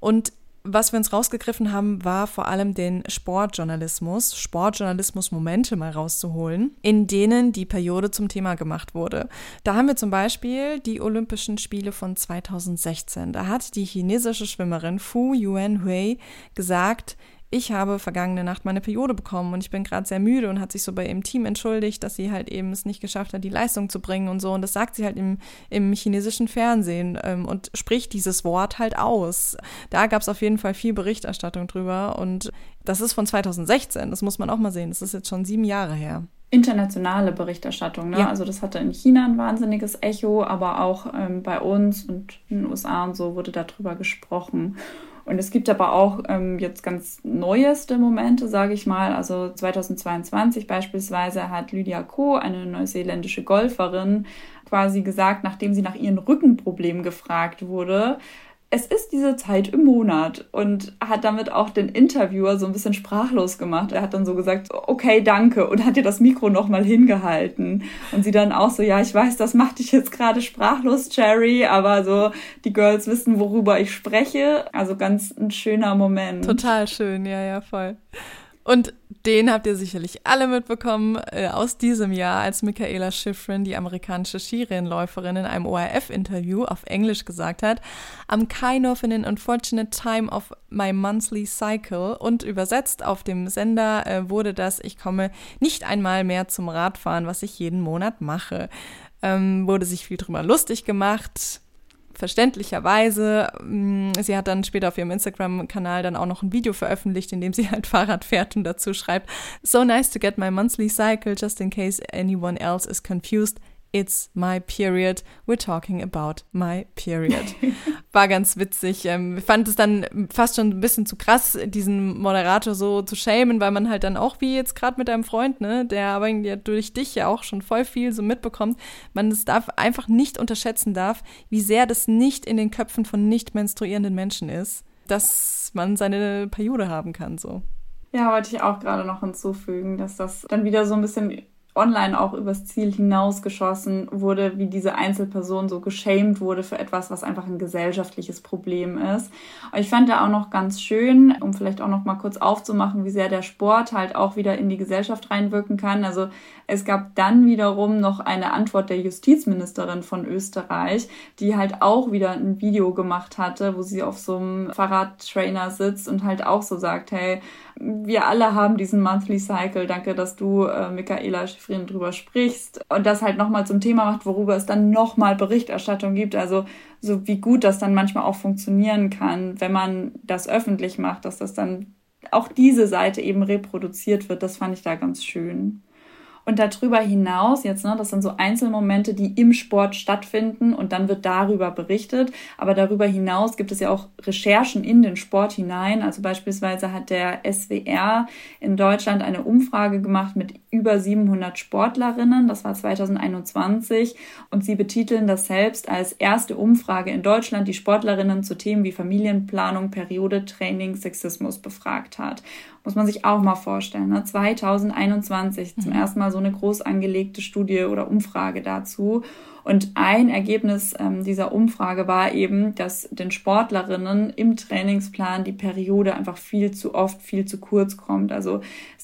Und was wir uns rausgegriffen haben, war vor allem den Sportjournalismus, Sportjournalismus-Momente mal rauszuholen, in denen die Periode zum Thema gemacht wurde. Da haben wir zum Beispiel die Olympischen Spiele von 2016. Da hat die chinesische Schwimmerin Fu Yuanhui gesagt, ich habe vergangene Nacht meine Periode bekommen und ich bin gerade sehr müde und hat sich so bei ihrem Team entschuldigt, dass sie halt eben es nicht geschafft hat, die Leistung zu bringen und so. Und das sagt sie halt im, im chinesischen Fernsehen ähm, und spricht dieses Wort halt aus. Da gab es auf jeden Fall viel Berichterstattung drüber und das ist von 2016, das muss man auch mal sehen. Das ist jetzt schon sieben Jahre her internationale Berichterstattung. Ne? Ja. Also das hatte in China ein wahnsinniges Echo, aber auch ähm, bei uns und in den USA und so wurde darüber gesprochen. Und es gibt aber auch ähm, jetzt ganz neueste Momente, sage ich mal. Also 2022 beispielsweise hat Lydia Ko, eine neuseeländische Golferin, quasi gesagt, nachdem sie nach ihren Rückenproblemen gefragt wurde, es ist diese Zeit im Monat und hat damit auch den Interviewer so ein bisschen sprachlos gemacht. Er hat dann so gesagt, okay, danke und hat ihr das Mikro nochmal hingehalten. Und sie dann auch so, ja, ich weiß, das macht dich jetzt gerade sprachlos, Cherry, aber so, die Girls wissen, worüber ich spreche. Also ganz ein schöner Moment. Total schön, ja, ja, voll. Und den habt ihr sicherlich alle mitbekommen äh, aus diesem Jahr, als Michaela Schifrin, die amerikanische Skirennläuferin, in einem ORF-Interview auf Englisch gesagt hat, I'm kind of in an unfortunate time of my monthly cycle und übersetzt auf dem Sender äh, wurde das, ich komme nicht einmal mehr zum Radfahren, was ich jeden Monat mache. Ähm, wurde sich viel drüber lustig gemacht verständlicherweise. Mm, sie hat dann später auf ihrem Instagram-Kanal dann auch noch ein Video veröffentlicht, in dem sie halt Fahrrad fährt und dazu schreibt, So nice to get my monthly cycle just in case anyone else is confused. It's my period. We're talking about my period. War ganz witzig. Ähm, ich fand es dann fast schon ein bisschen zu krass, diesen Moderator so zu schämen, weil man halt dann auch wie jetzt gerade mit deinem Freund, ne, der aber durch dich ja auch schon voll viel so mitbekommt, man es darf einfach nicht unterschätzen darf, wie sehr das nicht in den Köpfen von nicht menstruierenden Menschen ist, dass man seine Periode haben kann, so. Ja, wollte ich auch gerade noch hinzufügen, dass das dann wieder so ein bisschen online auch übers Ziel hinausgeschossen wurde, wie diese Einzelperson so geschämt wurde für etwas, was einfach ein gesellschaftliches Problem ist. Und ich fand da auch noch ganz schön, um vielleicht auch noch mal kurz aufzumachen, wie sehr der Sport halt auch wieder in die Gesellschaft reinwirken kann. Also es gab dann wiederum noch eine Antwort der Justizministerin von Österreich, die halt auch wieder ein Video gemacht hatte, wo sie auf so einem Fahrradtrainer sitzt und halt auch so sagt, hey, wir alle haben diesen Monthly Cycle. Danke, dass du, äh, Michaela Schifrin, drüber sprichst. Und das halt nochmal zum Thema macht, worüber es dann nochmal Berichterstattung gibt. Also so wie gut das dann manchmal auch funktionieren kann, wenn man das öffentlich macht, dass das dann auch diese Seite eben reproduziert wird. Das fand ich da ganz schön. Und darüber hinaus, jetzt, ne, das sind so Einzelmomente, die im Sport stattfinden und dann wird darüber berichtet. Aber darüber hinaus gibt es ja auch Recherchen in den Sport hinein. Also beispielsweise hat der SWR in Deutschland eine Umfrage gemacht mit über 700 Sportlerinnen. Das war 2021. Und sie betiteln das selbst als erste Umfrage in Deutschland, die Sportlerinnen zu Themen wie Familienplanung, Periode, Training, Sexismus befragt hat. Muss man sich auch mal vorstellen. Ne? 2021 zum mhm. ersten Mal so eine groß angelegte Studie oder Umfrage dazu. Und ein Ergebnis ähm, dieser Umfrage war eben, dass den Sportlerinnen im Trainingsplan die Periode einfach viel zu oft, viel zu kurz kommt. Also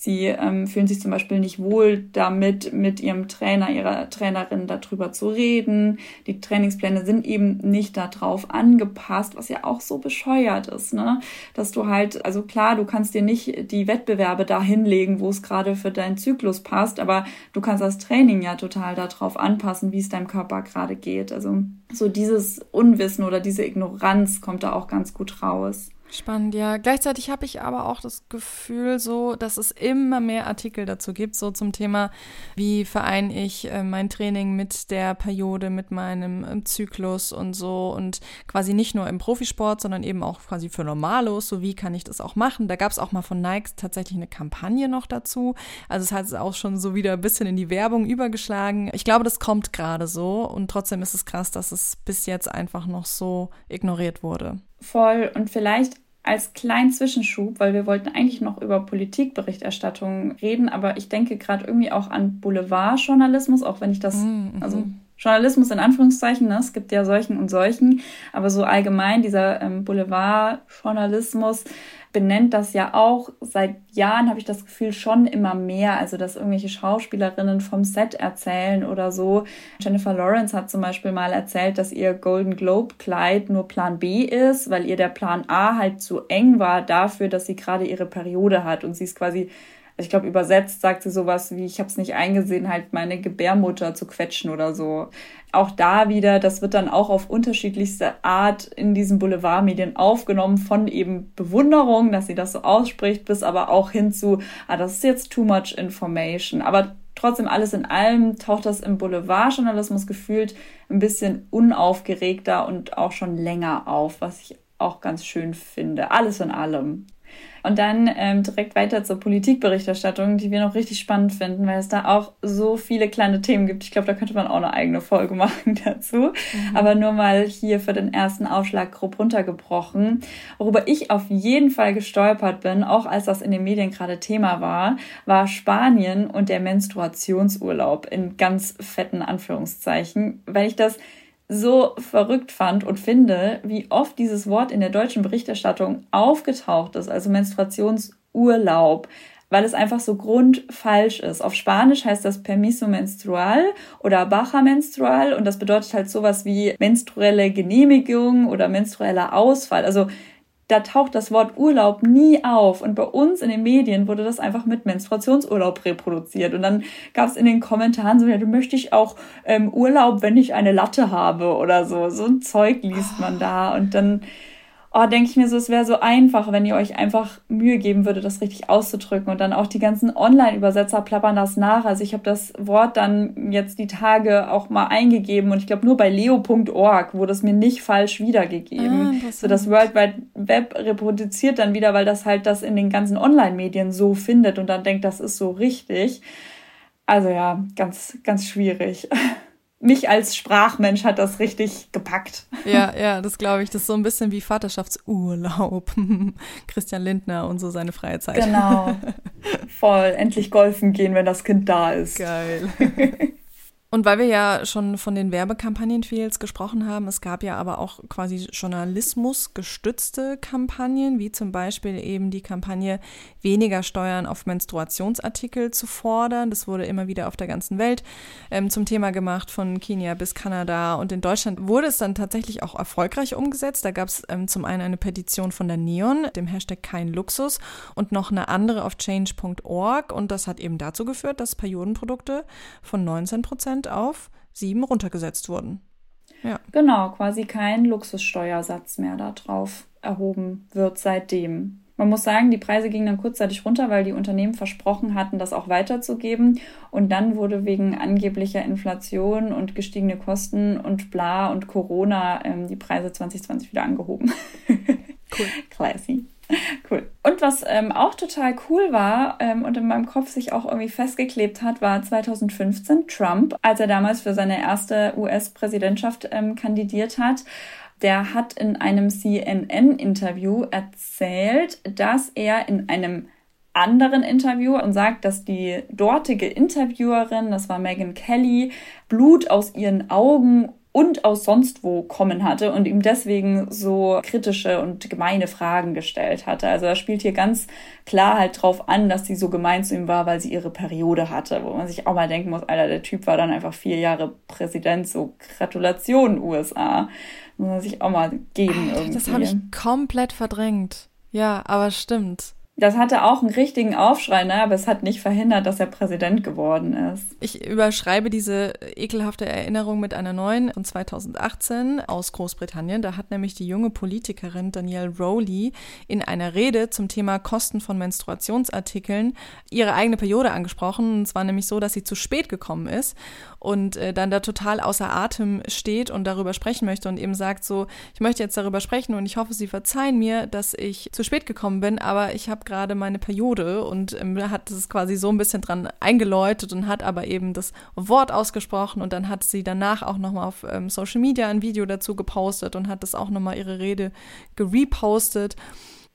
sie ähm, fühlen sich zum Beispiel nicht wohl damit, mit ihrem Trainer, ihrer Trainerin darüber zu reden. Die Trainingspläne sind eben nicht darauf angepasst, was ja auch so bescheuert ist, ne? Dass du halt, also klar, du kannst dir nicht die Wettbewerbe da hinlegen, wo es gerade für deinen Zyklus passt, aber du kannst das Training ja total darauf anpassen, wie es deinem Körper Körper gerade geht. Also so dieses Unwissen oder diese Ignoranz kommt da auch ganz gut raus. Spannend, ja. Gleichzeitig habe ich aber auch das Gefühl, so, dass es immer mehr Artikel dazu gibt, so zum Thema, wie vereine ich äh, mein Training mit der Periode, mit meinem äh, Zyklus und so und quasi nicht nur im Profisport, sondern eben auch quasi für Normalos, so wie kann ich das auch machen. Da gab es auch mal von Nike tatsächlich eine Kampagne noch dazu. Also es hat auch schon so wieder ein bisschen in die Werbung übergeschlagen. Ich glaube, das kommt gerade so und trotzdem ist es krass, dass es bis jetzt einfach noch so ignoriert wurde voll und vielleicht als kleinen Zwischenschub, weil wir wollten eigentlich noch über Politikberichterstattung reden, aber ich denke gerade irgendwie auch an Boulevardjournalismus, auch wenn ich das, mhm. also Journalismus in Anführungszeichen, ne? es gibt ja solchen und solchen, aber so allgemein dieser ähm, Boulevardjournalismus benennt das ja auch seit Jahren, habe ich das Gefühl, schon immer mehr. Also, dass irgendwelche Schauspielerinnen vom Set erzählen oder so. Jennifer Lawrence hat zum Beispiel mal erzählt, dass ihr Golden Globe Kleid nur Plan B ist, weil ihr der Plan A halt zu eng war dafür, dass sie gerade ihre Periode hat und sie ist quasi ich glaube, übersetzt sagt sie sowas wie, ich habe es nicht eingesehen, halt meine Gebärmutter zu quetschen oder so. Auch da wieder, das wird dann auch auf unterschiedlichste Art in diesen Boulevardmedien aufgenommen, von eben Bewunderung, dass sie das so ausspricht, bis aber auch hin zu, ah, das ist jetzt too much information. Aber trotzdem alles in allem taucht das im Boulevardjournalismus gefühlt ein bisschen unaufgeregter und auch schon länger auf, was ich auch ganz schön finde. Alles in allem. Und dann ähm, direkt weiter zur Politikberichterstattung, die wir noch richtig spannend finden, weil es da auch so viele kleine Themen gibt. Ich glaube, da könnte man auch eine eigene Folge machen dazu. Mhm. Aber nur mal hier für den ersten Aufschlag grob runtergebrochen. Worüber ich auf jeden Fall gestolpert bin, auch als das in den Medien gerade Thema war, war Spanien und der Menstruationsurlaub in ganz fetten Anführungszeichen, weil ich das so verrückt fand und finde, wie oft dieses Wort in der deutschen Berichterstattung aufgetaucht ist, also Menstruationsurlaub, weil es einfach so grundfalsch ist. Auf Spanisch heißt das Permiso menstrual oder Baja menstrual und das bedeutet halt sowas wie menstruelle Genehmigung oder menstrueller Ausfall. Also da taucht das Wort Urlaub nie auf. Und bei uns in den Medien wurde das einfach mit Menstruationsurlaub reproduziert. Und dann gab es in den Kommentaren so, ja, du möchte ich auch ähm, Urlaub, wenn ich eine Latte habe oder so. So ein Zeug liest man da. Und dann oh, denke ich mir so, es wäre so einfach, wenn ihr euch einfach Mühe geben würdet, das richtig auszudrücken. Und dann auch die ganzen Online-Übersetzer plappern das nach. Also ich habe das Wort dann jetzt die Tage auch mal eingegeben und ich glaube nur bei leo.org wurde es mir nicht falsch wiedergegeben. Ah, so das World Wide Web reproduziert dann wieder, weil das halt das in den ganzen Online-Medien so findet und dann denkt, das ist so richtig. Also ja, ganz, ganz schwierig. mich als Sprachmensch hat das richtig gepackt. Ja, ja, das glaube ich. Das ist so ein bisschen wie Vaterschaftsurlaub. Christian Lindner und so seine freie Zeit. Genau. Voll. Endlich golfen gehen, wenn das Kind da ist. Geil. Und weil wir ja schon von den Werbekampagnen-Fields gesprochen haben, es gab ja aber auch quasi Journalismus gestützte Kampagnen, wie zum Beispiel eben die Kampagne weniger Steuern auf Menstruationsartikel zu fordern. Das wurde immer wieder auf der ganzen Welt ähm, zum Thema gemacht, von Kenia bis Kanada. Und in Deutschland wurde es dann tatsächlich auch erfolgreich umgesetzt. Da gab es ähm, zum einen eine Petition von der Neon, dem Hashtag kein Luxus, und noch eine andere auf change.org. Und das hat eben dazu geführt, dass Periodenprodukte von 19 Prozent auf sieben runtergesetzt wurden. Ja. Genau, quasi kein Luxussteuersatz mehr darauf erhoben wird seitdem. Man muss sagen, die Preise gingen dann kurzzeitig runter, weil die Unternehmen versprochen hatten, das auch weiterzugeben. Und dann wurde wegen angeblicher Inflation und gestiegene Kosten und bla und Corona ähm, die Preise 2020 wieder angehoben. Cool. Classy. Cool. Und was ähm, auch total cool war ähm, und in meinem Kopf sich auch irgendwie festgeklebt hat, war 2015 Trump, als er damals für seine erste US-Präsidentschaft ähm, kandidiert hat. Der hat in einem CNN-Interview erzählt, dass er in einem anderen Interview und sagt, dass die dortige Interviewerin, das war Megan Kelly, Blut aus ihren Augen und aus sonst wo kommen hatte und ihm deswegen so kritische und gemeine Fragen gestellt hatte. Also er spielt hier ganz klar halt drauf an, dass sie so gemein zu ihm war, weil sie ihre Periode hatte, wo man sich auch mal denken muss, Alter, der Typ war dann einfach vier Jahre Präsident, so Gratulation USA. Muss man sich auch mal geben Alter, irgendwie. Das habe ich komplett verdrängt. Ja, aber stimmt. Das hatte auch einen richtigen Aufschrei, ne? aber es hat nicht verhindert, dass er Präsident geworden ist. Ich überschreibe diese ekelhafte Erinnerung mit einer neuen von 2018 aus Großbritannien. Da hat nämlich die junge Politikerin Danielle Rowley in einer Rede zum Thema Kosten von Menstruationsartikeln ihre eigene Periode angesprochen. Und zwar nämlich so, dass sie zu spät gekommen ist und äh, dann da total außer Atem steht und darüber sprechen möchte und eben sagt so, ich möchte jetzt darüber sprechen und ich hoffe, Sie verzeihen mir, dass ich zu spät gekommen bin, aber ich habe gerade meine Periode und ähm, hat es quasi so ein bisschen dran eingeläutet und hat aber eben das Wort ausgesprochen und dann hat sie danach auch nochmal auf ähm, Social Media ein Video dazu gepostet und hat das auch nochmal ihre Rede gerepostet.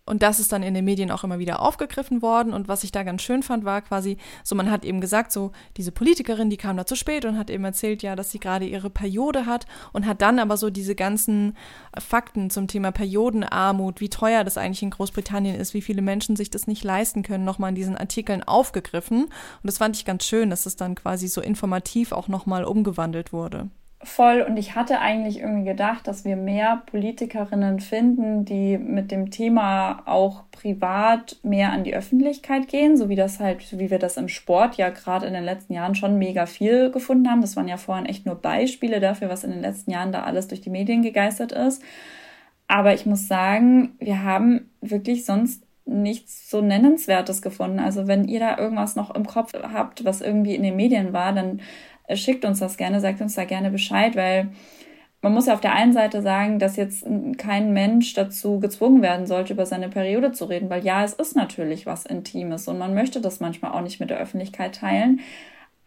Und das ist dann in den Medien auch immer wieder aufgegriffen worden. Und was ich da ganz schön fand, war quasi, so man hat eben gesagt, so diese Politikerin, die kam da zu spät und hat eben erzählt, ja, dass sie gerade ihre Periode hat und hat dann aber so diese ganzen Fakten zum Thema Periodenarmut, wie teuer das eigentlich in Großbritannien ist, wie viele Menschen sich das nicht leisten können, nochmal in diesen Artikeln aufgegriffen. Und das fand ich ganz schön, dass es dann quasi so informativ auch nochmal umgewandelt wurde voll und ich hatte eigentlich irgendwie gedacht, dass wir mehr Politikerinnen finden, die mit dem Thema auch privat mehr an die Öffentlichkeit gehen, so wie das halt, wie wir das im Sport ja gerade in den letzten Jahren schon mega viel gefunden haben. Das waren ja vorhin echt nur Beispiele dafür, was in den letzten Jahren da alles durch die Medien gegeistert ist. Aber ich muss sagen, wir haben wirklich sonst nichts so Nennenswertes gefunden. Also wenn ihr da irgendwas noch im Kopf habt, was irgendwie in den Medien war, dann schickt uns das gerne, sagt uns da gerne Bescheid, weil man muss ja auf der einen Seite sagen, dass jetzt kein Mensch dazu gezwungen werden sollte, über seine Periode zu reden, weil ja, es ist natürlich was Intimes und man möchte das manchmal auch nicht mit der Öffentlichkeit teilen.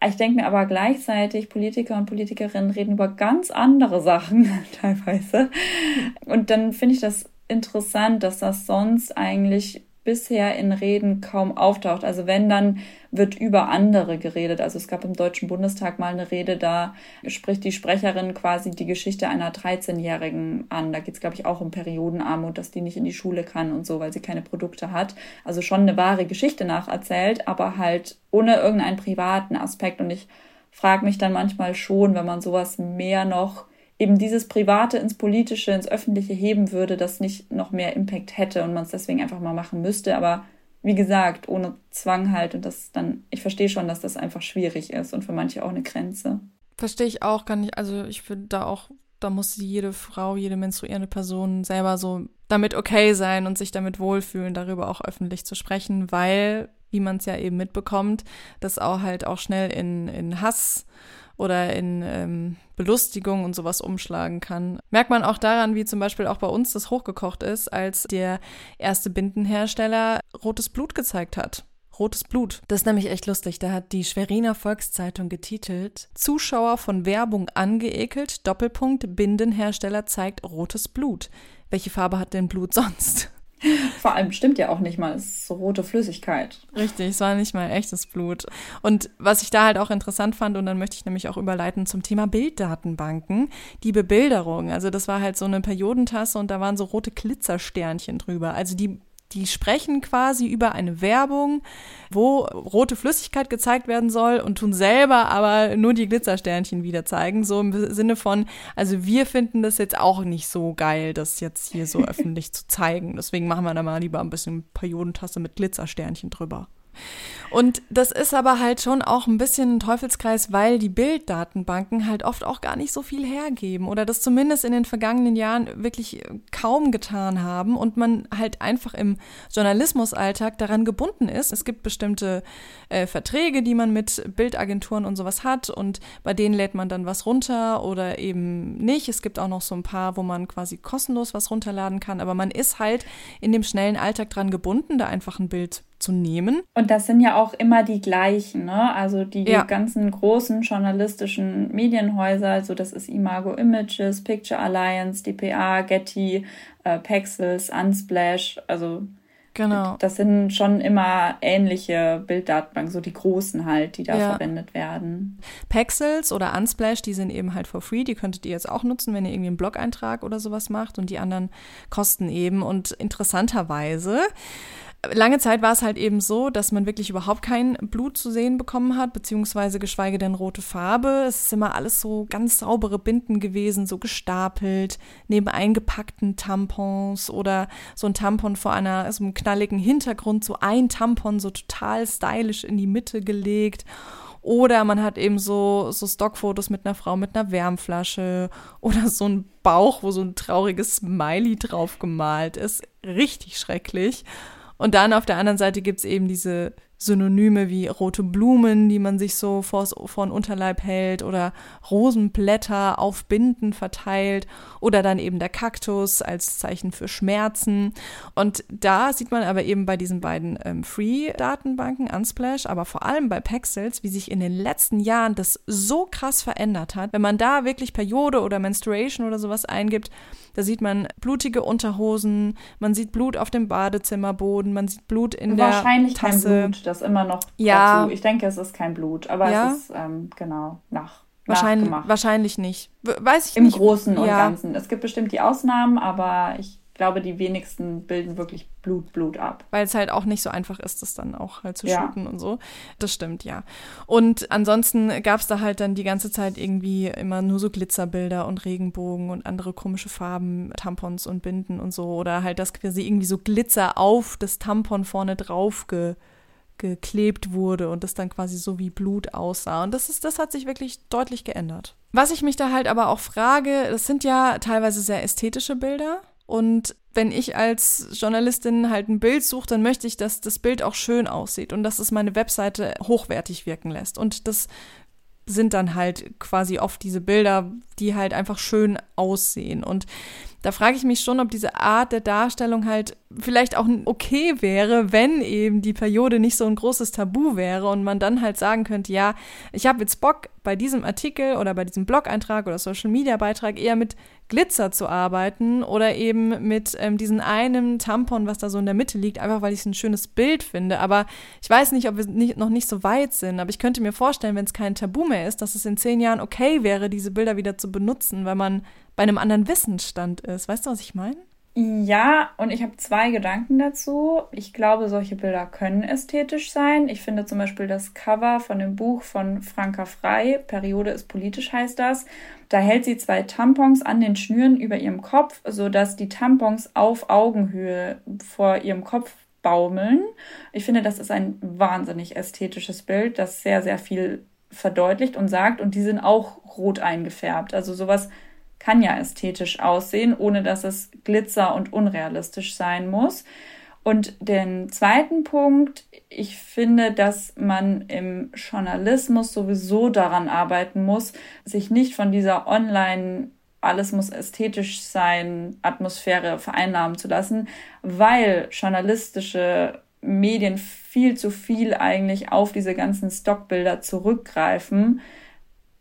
Ich denke mir aber gleichzeitig, Politiker und Politikerinnen reden über ganz andere Sachen teilweise. Und dann finde ich das interessant, dass das sonst eigentlich bisher in Reden kaum auftaucht. Also wenn, dann wird über andere geredet. Also es gab im Deutschen Bundestag mal eine Rede, da spricht die Sprecherin quasi die Geschichte einer 13-Jährigen an. Da geht es, glaube ich, auch um Periodenarmut, dass die nicht in die Schule kann und so, weil sie keine Produkte hat. Also schon eine wahre Geschichte nacherzählt, aber halt ohne irgendeinen privaten Aspekt. Und ich frage mich dann manchmal schon, wenn man sowas mehr noch eben dieses Private ins Politische, ins Öffentliche heben würde, das nicht noch mehr Impact hätte und man es deswegen einfach mal machen müsste. Aber wie gesagt, ohne Zwang halt. Und das dann, ich verstehe schon, dass das einfach schwierig ist und für manche auch eine Grenze. Verstehe ich auch gar nicht. Also ich finde da auch, da muss jede Frau, jede menstruierende Person selber so damit okay sein und sich damit wohlfühlen, darüber auch öffentlich zu sprechen, weil, wie man es ja eben mitbekommt, das auch halt auch schnell in, in Hass oder in ähm, Belustigung und sowas umschlagen kann. Merkt man auch daran, wie zum Beispiel auch bei uns das hochgekocht ist, als der erste Bindenhersteller rotes Blut gezeigt hat. Rotes Blut. Das ist nämlich echt lustig. Da hat die Schweriner Volkszeitung getitelt: Zuschauer von Werbung angeekelt, Doppelpunkt, Bindenhersteller zeigt rotes Blut. Welche Farbe hat denn Blut sonst? Vor allem stimmt ja auch nicht mal, es ist so rote Flüssigkeit. Richtig, es war nicht mal echtes Blut. Und was ich da halt auch interessant fand, und dann möchte ich nämlich auch überleiten zum Thema Bilddatenbanken, die Bebilderung. Also das war halt so eine Periodentasse und da waren so rote Glitzersternchen drüber. Also die die sprechen quasi über eine Werbung, wo rote Flüssigkeit gezeigt werden soll und tun selber aber nur die Glitzersternchen wieder zeigen. So im Sinne von, also wir finden das jetzt auch nicht so geil, das jetzt hier so öffentlich zu zeigen. Deswegen machen wir da mal lieber ein bisschen Periodentasse mit Glitzersternchen drüber. Und das ist aber halt schon auch ein bisschen ein Teufelskreis, weil die Bilddatenbanken halt oft auch gar nicht so viel hergeben oder das zumindest in den vergangenen Jahren wirklich kaum getan haben und man halt einfach im Journalismusalltag daran gebunden ist. Es gibt bestimmte äh, Verträge, die man mit Bildagenturen und sowas hat und bei denen lädt man dann was runter oder eben nicht. Es gibt auch noch so ein paar, wo man quasi kostenlos was runterladen kann, aber man ist halt in dem schnellen Alltag dran gebunden, da einfach ein Bild zu nehmen. Und das sind ja auch immer die gleichen, ne? Also die ja. ganzen großen journalistischen Medienhäuser, also das ist Imago Images, Picture Alliance, DPA, Getty, äh, Pexels, Unsplash, also Genau. Das sind schon immer ähnliche Bilddatenbanken, so die großen halt, die da ja. verwendet werden. Pexels oder Unsplash, die sind eben halt for free. Die könntet ihr jetzt auch nutzen, wenn ihr irgendwie einen Blog-Eintrag oder sowas macht. Und die anderen kosten eben. Und interessanterweise lange Zeit war es halt eben so, dass man wirklich überhaupt kein Blut zu sehen bekommen hat, beziehungsweise geschweige denn rote Farbe. Es ist immer alles so ganz saubere Binden gewesen, so gestapelt, neben eingepackten Tampons oder so ein Tampon vor einer, so einem knalligen Hintergrund, so ein Tampon so total stylisch in die Mitte gelegt. Oder man hat eben so, so Stockfotos mit einer Frau mit einer Wärmflasche oder so ein Bauch, wo so ein trauriges Smiley drauf gemalt ist. Richtig schrecklich. Und dann auf der anderen Seite gibt es eben diese Synonyme wie rote Blumen, die man sich so vor, den Unterleib hält oder Rosenblätter auf Binden verteilt oder dann eben der Kaktus als Zeichen für Schmerzen. Und da sieht man aber eben bei diesen beiden ähm, Free-Datenbanken, Unsplash, aber vor allem bei Pexels, wie sich in den letzten Jahren das so krass verändert hat. Wenn man da wirklich Periode oder Menstruation oder sowas eingibt, da sieht man blutige Unterhosen, man sieht Blut auf dem Badezimmerboden, man sieht Blut in Wahrscheinlich der Tasse. Wahrscheinlich kein Blut, das immer noch ja. dazu. Ich denke, es ist kein Blut, aber ja. es ist ähm, genau nach. Wahrscheinlich, wahrscheinlich nicht. Weiß ich Im nicht. Im Großen und ja. Ganzen. Es gibt bestimmt die Ausnahmen, aber ich glaube, die wenigsten bilden wirklich Blut, Blut ab. Weil es halt auch nicht so einfach ist, das dann auch halt zu ja. shooten und so. Das stimmt, ja. Und ansonsten gab es da halt dann die ganze Zeit irgendwie immer nur so Glitzerbilder und Regenbogen und andere komische Farben, Tampons und Binden und so. Oder halt, dass quasi irgendwie so Glitzer auf das Tampon vorne drauf ge geklebt wurde und das dann quasi so wie Blut aussah. Und das ist, das hat sich wirklich deutlich geändert. Was ich mich da halt aber auch frage, das sind ja teilweise sehr ästhetische Bilder. Und wenn ich als Journalistin halt ein Bild suche, dann möchte ich, dass das Bild auch schön aussieht und dass es meine Webseite hochwertig wirken lässt. Und das sind dann halt quasi oft diese Bilder, die halt einfach schön aussehen. Und da frage ich mich schon, ob diese Art der Darstellung halt vielleicht auch okay wäre, wenn eben die Periode nicht so ein großes Tabu wäre und man dann halt sagen könnte, ja, ich habe jetzt Bock bei diesem Artikel oder bei diesem Blog-Eintrag oder Social-Media-Beitrag eher mit Glitzer zu arbeiten oder eben mit ähm, diesem einen Tampon, was da so in der Mitte liegt, einfach weil ich es ein schönes Bild finde. Aber ich weiß nicht, ob wir nicht, noch nicht so weit sind. Aber ich könnte mir vorstellen, wenn es kein Tabu mehr ist, dass es in zehn Jahren okay wäre, diese Bilder wieder zu benutzen, weil man bei einem anderen Wissensstand ist. Weißt du, was ich meine? Ja, und ich habe zwei Gedanken dazu. Ich glaube, solche Bilder können ästhetisch sein. Ich finde zum Beispiel das Cover von dem Buch von Franka Frei, Periode ist politisch heißt das. Da hält sie zwei Tampons an den Schnüren über ihrem Kopf, sodass die Tampons auf Augenhöhe vor ihrem Kopf baumeln. Ich finde, das ist ein wahnsinnig ästhetisches Bild, das sehr, sehr viel verdeutlicht und sagt. Und die sind auch rot eingefärbt. Also sowas kann ja ästhetisch aussehen, ohne dass es glitzer und unrealistisch sein muss. Und den zweiten Punkt, ich finde, dass man im Journalismus sowieso daran arbeiten muss, sich nicht von dieser Online- alles muss ästhetisch sein, Atmosphäre vereinnahmen zu lassen, weil journalistische Medien viel zu viel eigentlich auf diese ganzen Stockbilder zurückgreifen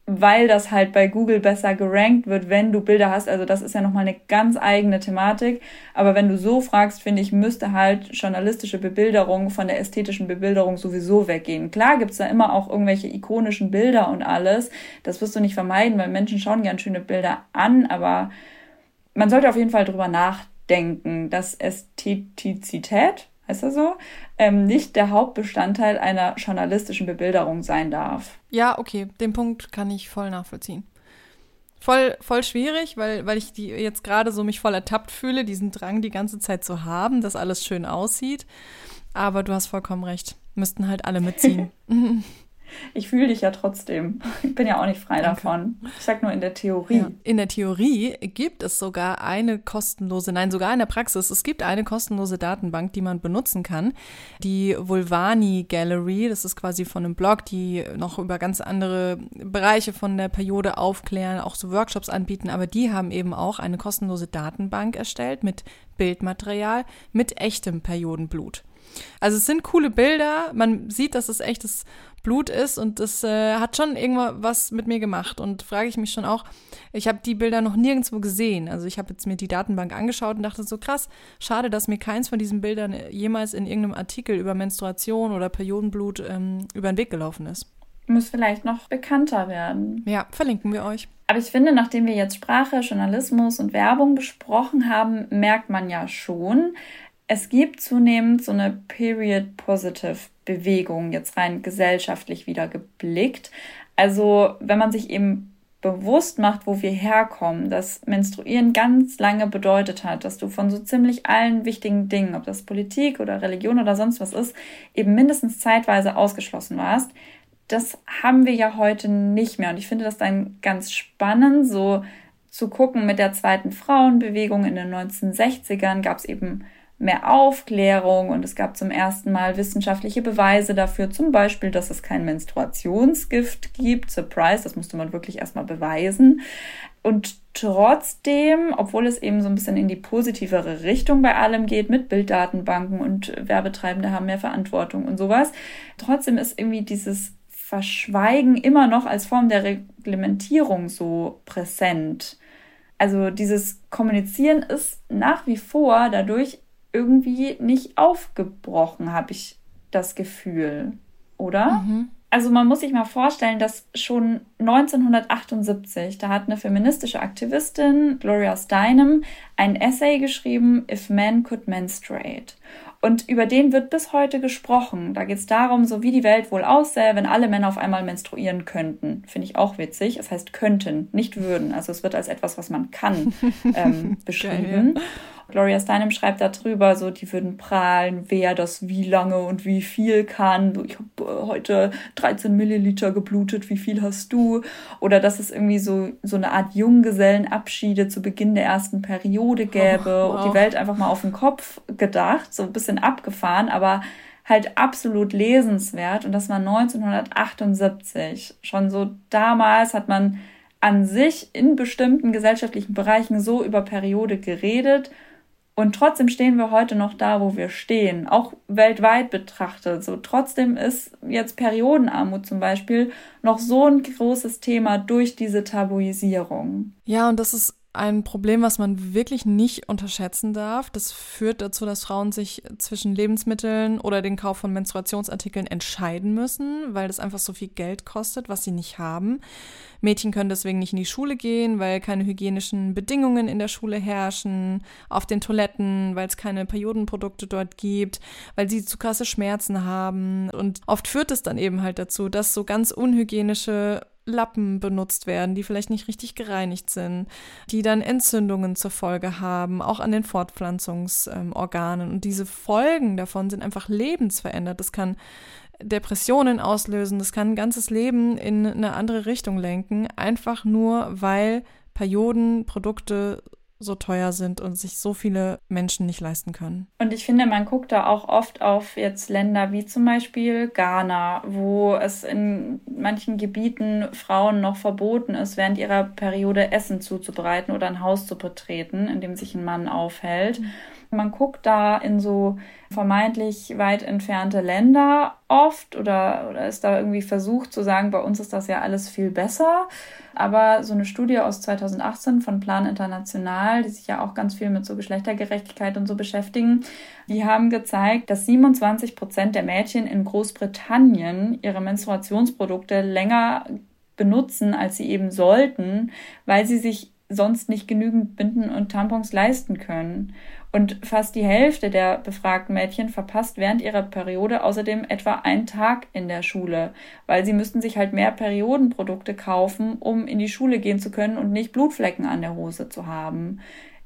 weil das halt bei Google besser gerankt wird, wenn du Bilder hast. Also das ist ja nochmal eine ganz eigene Thematik. Aber wenn du so fragst, finde ich, müsste halt journalistische Bebilderung von der ästhetischen Bebilderung sowieso weggehen. Klar gibt's da immer auch irgendwelche ikonischen Bilder und alles. Das wirst du nicht vermeiden, weil Menschen schauen gern schöne Bilder an, aber man sollte auf jeden Fall drüber nachdenken, dass Ästhetizität heißt das so, ähm, nicht der Hauptbestandteil einer journalistischen Bebilderung sein darf. Ja, okay, den Punkt kann ich voll nachvollziehen. Voll, voll schwierig, weil, weil ich die jetzt gerade so mich voll ertappt fühle, diesen Drang die ganze Zeit zu haben, dass alles schön aussieht. Aber du hast vollkommen recht. Müssten halt alle mitziehen. Ich fühle dich ja trotzdem. Ich bin ja auch nicht frei Danke. davon. Ich sag nur in der Theorie. Ja. In der Theorie gibt es sogar eine kostenlose, nein, sogar in der Praxis, es gibt eine kostenlose Datenbank, die man benutzen kann. Die Vulvani Gallery, das ist quasi von einem Blog, die noch über ganz andere Bereiche von der Periode aufklären, auch so Workshops anbieten, aber die haben eben auch eine kostenlose Datenbank erstellt mit Bildmaterial mit echtem Periodenblut. Also es sind coole Bilder, man sieht, dass es echtes Blut ist und das äh, hat schon irgendwas mit mir gemacht und frage ich mich schon auch, ich habe die Bilder noch nirgendwo gesehen. Also ich habe jetzt mir die Datenbank angeschaut und dachte so krass, schade, dass mir keins von diesen Bildern jemals in irgendeinem Artikel über Menstruation oder Periodenblut ähm, über den Weg gelaufen ist. Muss vielleicht noch bekannter werden. Ja, verlinken wir euch. Aber ich finde, nachdem wir jetzt Sprache, Journalismus und Werbung besprochen haben, merkt man ja schon, es gibt zunehmend so eine Period-Positive-Bewegung, jetzt rein gesellschaftlich wieder geblickt. Also wenn man sich eben bewusst macht, wo wir herkommen, dass Menstruieren ganz lange bedeutet hat, dass du von so ziemlich allen wichtigen Dingen, ob das Politik oder Religion oder sonst was ist, eben mindestens zeitweise ausgeschlossen warst, das haben wir ja heute nicht mehr. Und ich finde das dann ganz spannend, so zu gucken mit der zweiten Frauenbewegung in den 1960ern gab es eben mehr Aufklärung und es gab zum ersten Mal wissenschaftliche Beweise dafür, zum Beispiel, dass es kein Menstruationsgift gibt. Surprise, das musste man wirklich erstmal beweisen. Und trotzdem, obwohl es eben so ein bisschen in die positivere Richtung bei allem geht, mit Bilddatenbanken und Werbetreibende haben mehr Verantwortung und sowas, trotzdem ist irgendwie dieses Verschweigen immer noch als Form der Reglementierung so präsent. Also dieses Kommunizieren ist nach wie vor dadurch irgendwie nicht aufgebrochen, habe ich das Gefühl, oder? Mhm. Also man muss sich mal vorstellen, dass schon 1978, da hat eine feministische Aktivistin, Gloria Steinem, ein Essay geschrieben, If Men Could Menstruate. Und über den wird bis heute gesprochen. Da geht es darum, so wie die Welt wohl aussähe, wenn alle Männer auf einmal menstruieren könnten. Finde ich auch witzig. Es heißt könnten, nicht würden. Also es wird als etwas, was man kann, ähm, beschrieben. Geil, ja. Gloria Steinem schreibt darüber, so die würden prahlen, wer das wie lange und wie viel kann. So, ich habe äh, heute 13 Milliliter geblutet, wie viel hast du? Oder dass es irgendwie so, so eine Art Junggesellenabschiede zu Beginn der ersten Periode gäbe oh, wow. und die Welt einfach mal auf den Kopf gedacht, so ein bisschen abgefahren, aber halt absolut lesenswert und das war 1978. Schon so damals hat man an sich in bestimmten gesellschaftlichen Bereichen so über Periode geredet und trotzdem stehen wir heute noch da, wo wir stehen, auch weltweit betrachtet. So trotzdem ist jetzt Periodenarmut zum Beispiel noch so ein großes Thema durch diese Tabuisierung. Ja, und das ist ein Problem, was man wirklich nicht unterschätzen darf. Das führt dazu, dass Frauen sich zwischen Lebensmitteln oder den Kauf von Menstruationsartikeln entscheiden müssen, weil das einfach so viel Geld kostet, was sie nicht haben. Mädchen können deswegen nicht in die Schule gehen, weil keine hygienischen Bedingungen in der Schule herrschen, auf den Toiletten, weil es keine Periodenprodukte dort gibt, weil sie zu krasse Schmerzen haben. Und oft führt es dann eben halt dazu, dass so ganz unhygienische Lappen benutzt werden, die vielleicht nicht richtig gereinigt sind, die dann Entzündungen zur Folge haben, auch an den Fortpflanzungsorganen. Und diese Folgen davon sind einfach lebensverändert. Das kann Depressionen auslösen, das kann ein ganzes Leben in eine andere Richtung lenken, einfach nur weil Periodenprodukte so teuer sind und sich so viele Menschen nicht leisten können. Und ich finde, man guckt da auch oft auf jetzt Länder wie zum Beispiel Ghana, wo es in manchen Gebieten Frauen noch verboten ist, während ihrer Periode Essen zuzubereiten oder ein Haus zu betreten, in dem sich ein Mann aufhält. Mhm. Man guckt da in so vermeintlich weit entfernte Länder oft oder, oder ist da irgendwie versucht zu sagen, bei uns ist das ja alles viel besser. Aber so eine Studie aus 2018 von Plan International, die sich ja auch ganz viel mit so Geschlechtergerechtigkeit und so beschäftigen, die haben gezeigt, dass 27 Prozent der Mädchen in Großbritannien ihre Menstruationsprodukte länger benutzen, als sie eben sollten, weil sie sich sonst nicht genügend Binden und Tampons leisten können. Und fast die Hälfte der befragten Mädchen verpasst während ihrer Periode außerdem etwa einen Tag in der Schule, weil sie müssten sich halt mehr Periodenprodukte kaufen, um in die Schule gehen zu können und nicht Blutflecken an der Hose zu haben.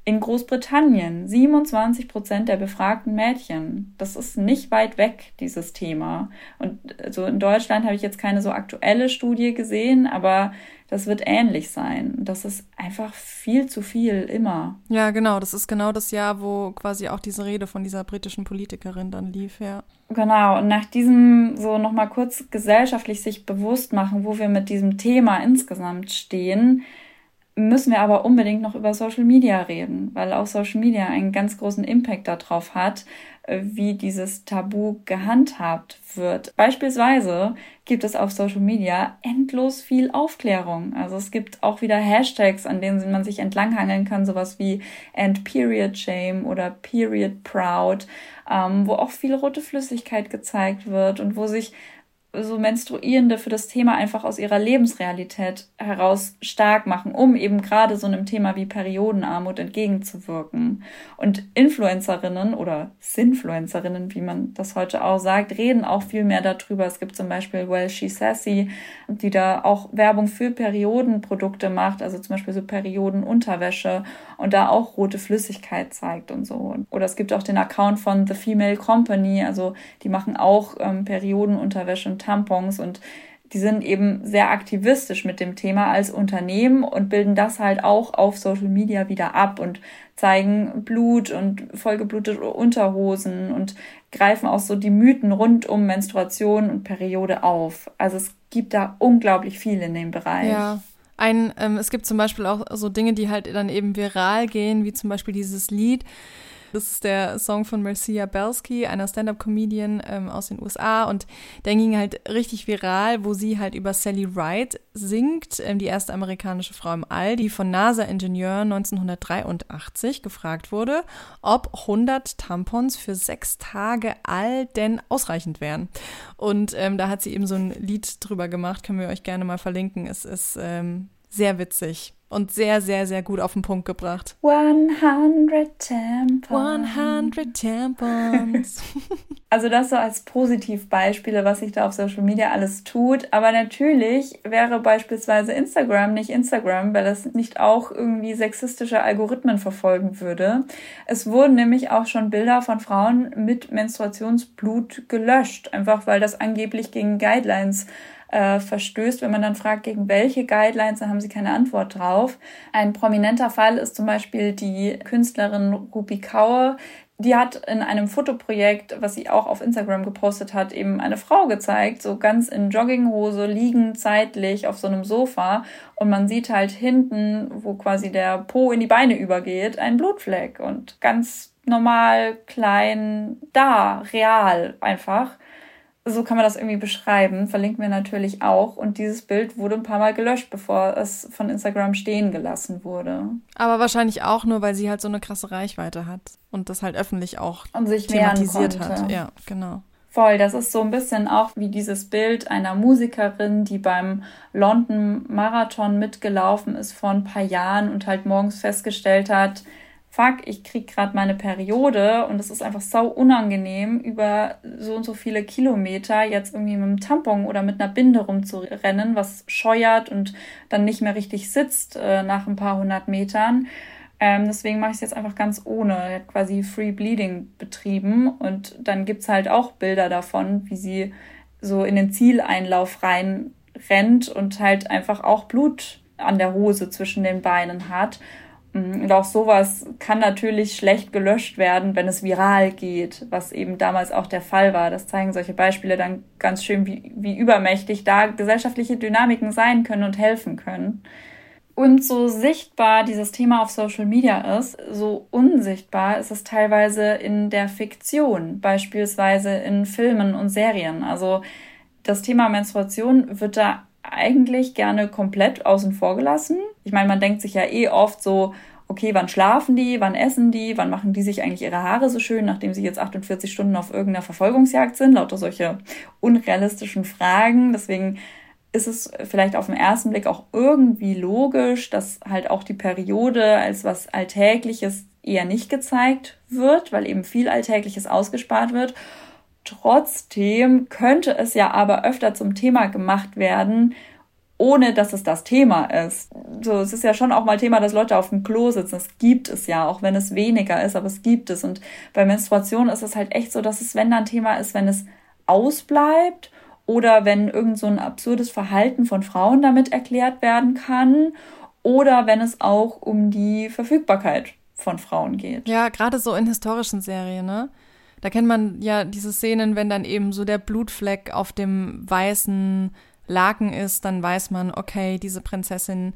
In Großbritannien 27 Prozent der befragten Mädchen. Das ist nicht weit weg, dieses Thema. Und so also in Deutschland habe ich jetzt keine so aktuelle Studie gesehen, aber das wird ähnlich sein. Das ist einfach viel zu viel immer. Ja, genau. Das ist genau das Jahr, wo quasi auch diese Rede von dieser britischen Politikerin dann lief, ja. Genau. Und nach diesem so nochmal kurz gesellschaftlich sich bewusst machen, wo wir mit diesem Thema insgesamt stehen, müssen wir aber unbedingt noch über Social Media reden, weil auch Social Media einen ganz großen Impact darauf hat, äh, wie dieses Tabu gehandhabt wird. Beispielsweise gibt es auf Social Media endlos viel Aufklärung. Also es gibt auch wieder Hashtags, an denen man sich entlanghangeln kann, sowas wie End Period Shame oder Period Proud, ähm, wo auch viel rote Flüssigkeit gezeigt wird und wo sich so Menstruierende für das Thema einfach aus ihrer Lebensrealität heraus stark machen, um eben gerade so einem Thema wie Periodenarmut entgegenzuwirken. Und Influencerinnen oder Sinfluencerinnen, wie man das heute auch sagt, reden auch viel mehr darüber. Es gibt zum Beispiel Well She Sassy, die da auch Werbung für Periodenprodukte macht, also zum Beispiel so Periodenunterwäsche und da auch rote Flüssigkeit zeigt und so. Oder es gibt auch den Account von The Female Company, also die machen auch ähm, Periodenunterwäsche und Tampons und die sind eben sehr aktivistisch mit dem Thema als Unternehmen und bilden das halt auch auf Social Media wieder ab und zeigen Blut und vollgeblutete Unterhosen und greifen auch so die Mythen rund um Menstruation und Periode auf. Also es gibt da unglaublich viel in dem Bereich. Ja. Ein, ähm, es gibt zum Beispiel auch so Dinge, die halt dann eben viral gehen, wie zum Beispiel dieses Lied. Das ist der Song von Marcia Belsky, einer Stand-up-Comedian ähm, aus den USA. Und der ging halt richtig viral, wo sie halt über Sally Wright singt, ähm, die erste amerikanische Frau im All, die von NASA-Ingenieuren 1983 gefragt wurde, ob 100 Tampons für sechs Tage all denn ausreichend wären. Und ähm, da hat sie eben so ein Lied drüber gemacht, können wir euch gerne mal verlinken. Es ist ähm, sehr witzig und sehr, sehr, sehr gut auf den Punkt gebracht. 100 Tampons. 100 Tampons. also das so als Positivbeispiele, was sich da auf Social Media alles tut. Aber natürlich wäre beispielsweise Instagram nicht Instagram, weil das nicht auch irgendwie sexistische Algorithmen verfolgen würde. Es wurden nämlich auch schon Bilder von Frauen mit Menstruationsblut gelöscht, einfach weil das angeblich gegen Guidelines äh, verstößt. Wenn man dann fragt, gegen welche Guidelines, dann haben sie keine Antwort drauf. Ein prominenter Fall ist zum Beispiel die Künstlerin Rupi Kaur, die hat in einem Fotoprojekt, was sie auch auf Instagram gepostet hat, eben eine Frau gezeigt, so ganz in Jogginghose, liegend zeitlich auf so einem Sofa. Und man sieht halt hinten, wo quasi der Po in die Beine übergeht, einen Blutfleck und ganz normal, klein, da, real einfach. So kann man das irgendwie beschreiben. Verlinken wir natürlich auch. Und dieses Bild wurde ein paar Mal gelöscht, bevor es von Instagram stehen gelassen wurde. Aber wahrscheinlich auch nur, weil sie halt so eine krasse Reichweite hat und das halt öffentlich auch und sich thematisiert hat. Ja, genau. Voll, das ist so ein bisschen auch wie dieses Bild einer Musikerin, die beim London Marathon mitgelaufen ist vor ein paar Jahren und halt morgens festgestellt hat, fuck, ich krieg gerade meine Periode und es ist einfach sau unangenehm, über so und so viele Kilometer jetzt irgendwie mit einem Tampon oder mit einer Binde rumzurennen, was scheuert und dann nicht mehr richtig sitzt äh, nach ein paar hundert Metern. Ähm, deswegen mache ich es jetzt einfach ganz ohne. Hat quasi Free Bleeding betrieben und dann gibt's halt auch Bilder davon, wie sie so in den Zieleinlauf rein rennt und halt einfach auch Blut an der Hose zwischen den Beinen hat. Mm, und auch sowas kann natürlich schlecht gelöscht werden, wenn es viral geht, was eben damals auch der Fall war. Das zeigen solche Beispiele dann ganz schön, wie, wie übermächtig da gesellschaftliche Dynamiken sein können und helfen können. Und so sichtbar dieses Thema auf Social Media ist, so unsichtbar ist es teilweise in der Fiktion, beispielsweise in Filmen und Serien. Also das Thema Menstruation wird da eigentlich gerne komplett außen vor gelassen. Ich meine, man denkt sich ja eh oft so, okay, wann schlafen die, wann essen die, wann machen die sich eigentlich ihre Haare so schön, nachdem sie jetzt 48 Stunden auf irgendeiner Verfolgungsjagd sind, lauter solche unrealistischen Fragen. Deswegen ist es vielleicht auf den ersten Blick auch irgendwie logisch, dass halt auch die Periode als was Alltägliches eher nicht gezeigt wird, weil eben viel Alltägliches ausgespart wird. Trotzdem könnte es ja aber öfter zum Thema gemacht werden, ohne dass es das Thema ist. So, es ist ja schon auch mal Thema, dass Leute auf dem Klo sitzen. Das gibt es ja, auch wenn es weniger ist, aber es gibt es. Und bei Menstruation ist es halt echt so, dass es, wenn dann Thema ist, wenn es ausbleibt oder wenn irgend so ein absurdes Verhalten von Frauen damit erklärt werden kann oder wenn es auch um die Verfügbarkeit von Frauen geht. Ja, gerade so in historischen Serien, ne? Da kennt man ja diese Szenen, wenn dann eben so der Blutfleck auf dem weißen Laken ist, dann weiß man, okay, diese Prinzessin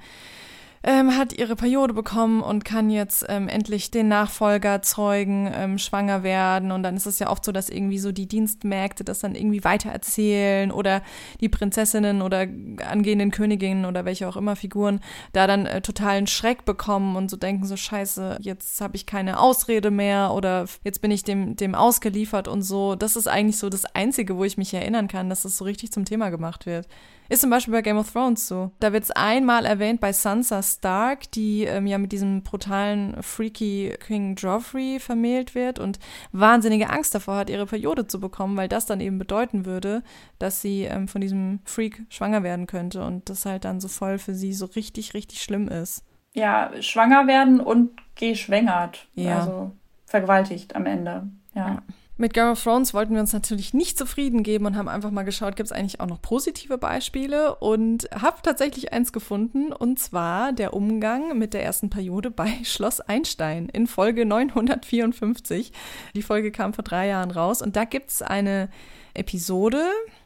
ähm, hat ihre Periode bekommen und kann jetzt ähm, endlich den Nachfolger zeugen, ähm, schwanger werden. Und dann ist es ja oft so, dass irgendwie so die Dienstmägde das dann irgendwie weitererzählen oder die Prinzessinnen oder angehenden Königinnen oder welche auch immer Figuren da dann äh, totalen Schreck bekommen und so denken so, scheiße, jetzt habe ich keine Ausrede mehr oder jetzt bin ich dem, dem ausgeliefert und so. Das ist eigentlich so das Einzige, wo ich mich erinnern kann, dass das so richtig zum Thema gemacht wird. Ist zum Beispiel bei Game of Thrones so. Da wird es einmal erwähnt bei Sansa Stark, die ähm, ja mit diesem brutalen, freaky King Joffrey vermählt wird und wahnsinnige Angst davor hat, ihre Periode zu bekommen, weil das dann eben bedeuten würde, dass sie ähm, von diesem Freak schwanger werden könnte und das halt dann so voll für sie so richtig, richtig schlimm ist. Ja, schwanger werden und geschwängert. Ja. Also vergewaltigt am Ende. ja. ja. Mit Game of Thrones wollten wir uns natürlich nicht zufrieden geben und haben einfach mal geschaut, gibt es eigentlich auch noch positive Beispiele und habe tatsächlich eins gefunden und zwar der Umgang mit der ersten Periode bei Schloss Einstein in Folge 954. Die Folge kam vor drei Jahren raus und da gibt es eine Episode,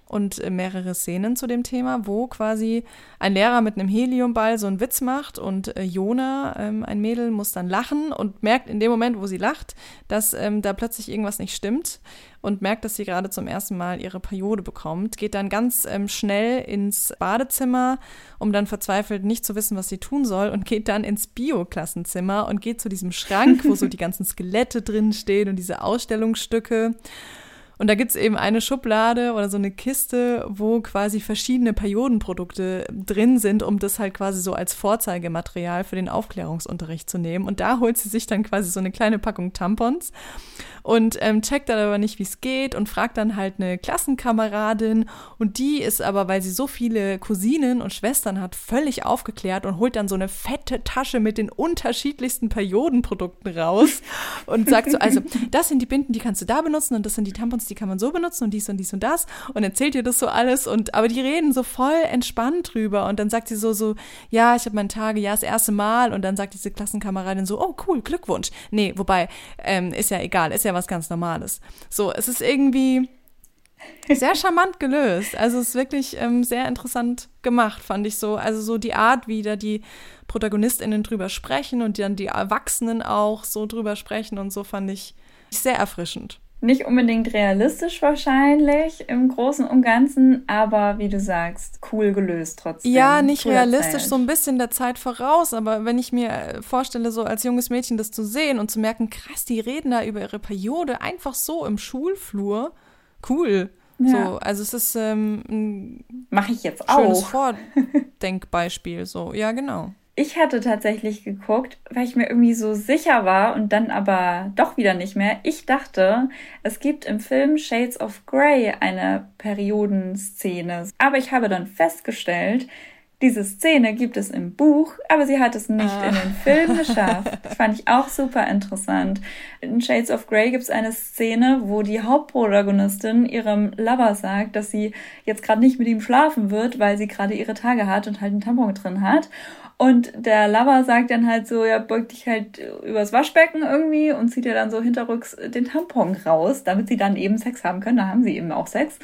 und äh, mehrere Szenen zu dem Thema, wo quasi ein Lehrer mit einem Heliumball so einen Witz macht und äh, Jona, ähm, ein Mädel, muss dann lachen und merkt in dem Moment, wo sie lacht, dass ähm, da plötzlich irgendwas nicht stimmt und merkt, dass sie gerade zum ersten Mal ihre Periode bekommt, geht dann ganz ähm, schnell ins Badezimmer, um dann verzweifelt nicht zu wissen, was sie tun soll und geht dann ins Bio-Klassenzimmer und geht zu diesem Schrank, wo so die ganzen Skelette drin stehen und diese Ausstellungsstücke und da gibt's eben eine Schublade oder so eine Kiste, wo quasi verschiedene Periodenprodukte drin sind, um das halt quasi so als Vorzeigematerial für den Aufklärungsunterricht zu nehmen. Und da holt sie sich dann quasi so eine kleine Packung Tampons und ähm, checkt dann aber nicht, wie es geht und fragt dann halt eine Klassenkameradin. Und die ist aber, weil sie so viele Cousinen und Schwestern hat, völlig aufgeklärt und holt dann so eine fette Tasche mit den unterschiedlichsten Periodenprodukten raus und sagt so, also das sind die Binden, die kannst du da benutzen und das sind die Tampons, die kann man so benutzen und dies und dies und das und erzählt ihr das so alles und aber die reden so voll entspannt drüber und dann sagt sie so so ja ich habe meine Tage ja das erste Mal und dann sagt diese Klassenkameradin so oh cool Glückwunsch nee wobei ähm, ist ja egal ist ja was ganz Normales so es ist irgendwie sehr charmant gelöst. Also es ist wirklich ähm, sehr interessant gemacht, fand ich so. Also so die Art, wie da die ProtagonistInnen drüber sprechen und dann die Erwachsenen auch so drüber sprechen und so fand ich sehr erfrischend. Nicht unbedingt realistisch wahrscheinlich im Großen und Ganzen, aber wie du sagst, cool gelöst trotzdem. Ja, nicht cool realistisch, erzählt. so ein bisschen der Zeit voraus, aber wenn ich mir äh, vorstelle, so als junges Mädchen das zu sehen und zu merken, krass, die reden da über ihre Periode einfach so im Schulflur, cool. Ja. So, also es ist ähm, ein Mache ich jetzt schönes auch. Vordenkbeispiel. So, ja, genau. Ich hatte tatsächlich geguckt, weil ich mir irgendwie so sicher war und dann aber doch wieder nicht mehr. Ich dachte, es gibt im Film Shades of Grey eine Periodenszene. Aber ich habe dann festgestellt, diese Szene gibt es im Buch, aber sie hat es nicht ah. in den Film geschafft. Das fand ich auch super interessant. In Shades of Grey gibt es eine Szene, wo die Hauptprotagonistin ihrem Lover sagt, dass sie jetzt gerade nicht mit ihm schlafen wird, weil sie gerade ihre Tage hat und halt einen Tampon drin hat. Und der Lover sagt dann halt so, ja, beug dich halt übers Waschbecken irgendwie und zieht ja dann so hinterrücks den Tampon raus, damit sie dann eben Sex haben können. Da haben sie eben auch Sex.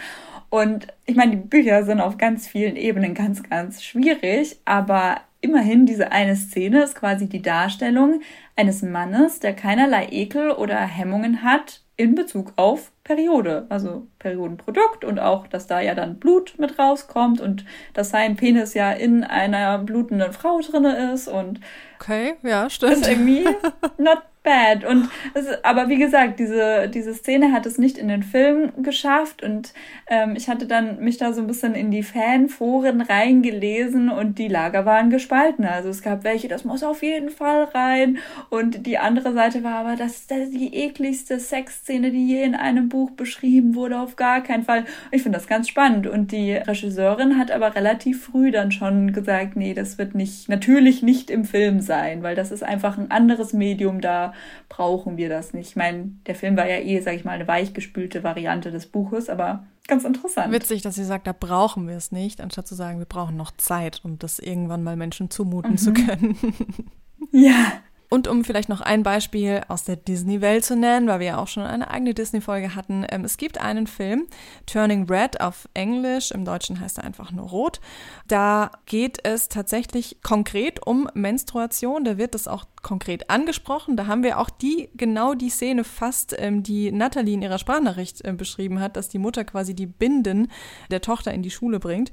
Und ich meine, die Bücher sind auf ganz vielen Ebenen ganz, ganz schwierig, aber immerhin diese eine Szene ist quasi die Darstellung eines Mannes, der keinerlei Ekel oder Hemmungen hat in Bezug auf Periode, also Periodenprodukt und auch, dass da ja dann Blut mit rauskommt und dass sein Penis ja in einer blutenden Frau drinne ist und okay, ja, stimmt. Ist irgendwie not bad. Und es, aber wie gesagt, diese, diese Szene hat es nicht in den Film geschafft und ähm, ich hatte dann mich da so ein bisschen in die Fanforen reingelesen und die Lager waren gespalten. Also es gab welche, das muss auf jeden Fall rein und die andere Seite war aber, das ist die ekligste Sexszene, die je in einem Buch beschrieben wurde, auf gar keinen Fall. Ich finde das ganz spannend und die Regisseurin hat aber relativ früh dann schon gesagt, nee, das wird nicht, natürlich nicht im Film sein, weil das ist einfach ein anderes Medium da brauchen wir das nicht. Ich meine, der Film war ja eh, sag ich mal, eine weichgespülte Variante des Buches, aber ganz interessant. Witzig, dass sie sagt, da brauchen wir es nicht, anstatt zu sagen, wir brauchen noch Zeit, um das irgendwann mal Menschen zumuten mhm. zu können. ja. Und um vielleicht noch ein Beispiel aus der Disney-Welt zu nennen, weil wir ja auch schon eine eigene Disney-Folge hatten. Ähm, es gibt einen Film, Turning Red auf Englisch, im Deutschen heißt er einfach nur Rot. Da geht es tatsächlich konkret um Menstruation. Da wird das auch konkret angesprochen. Da haben wir auch die, genau die Szene fast, ähm, die Natalie in ihrer Sprachnachricht äh, beschrieben hat, dass die Mutter quasi die Binden der Tochter in die Schule bringt.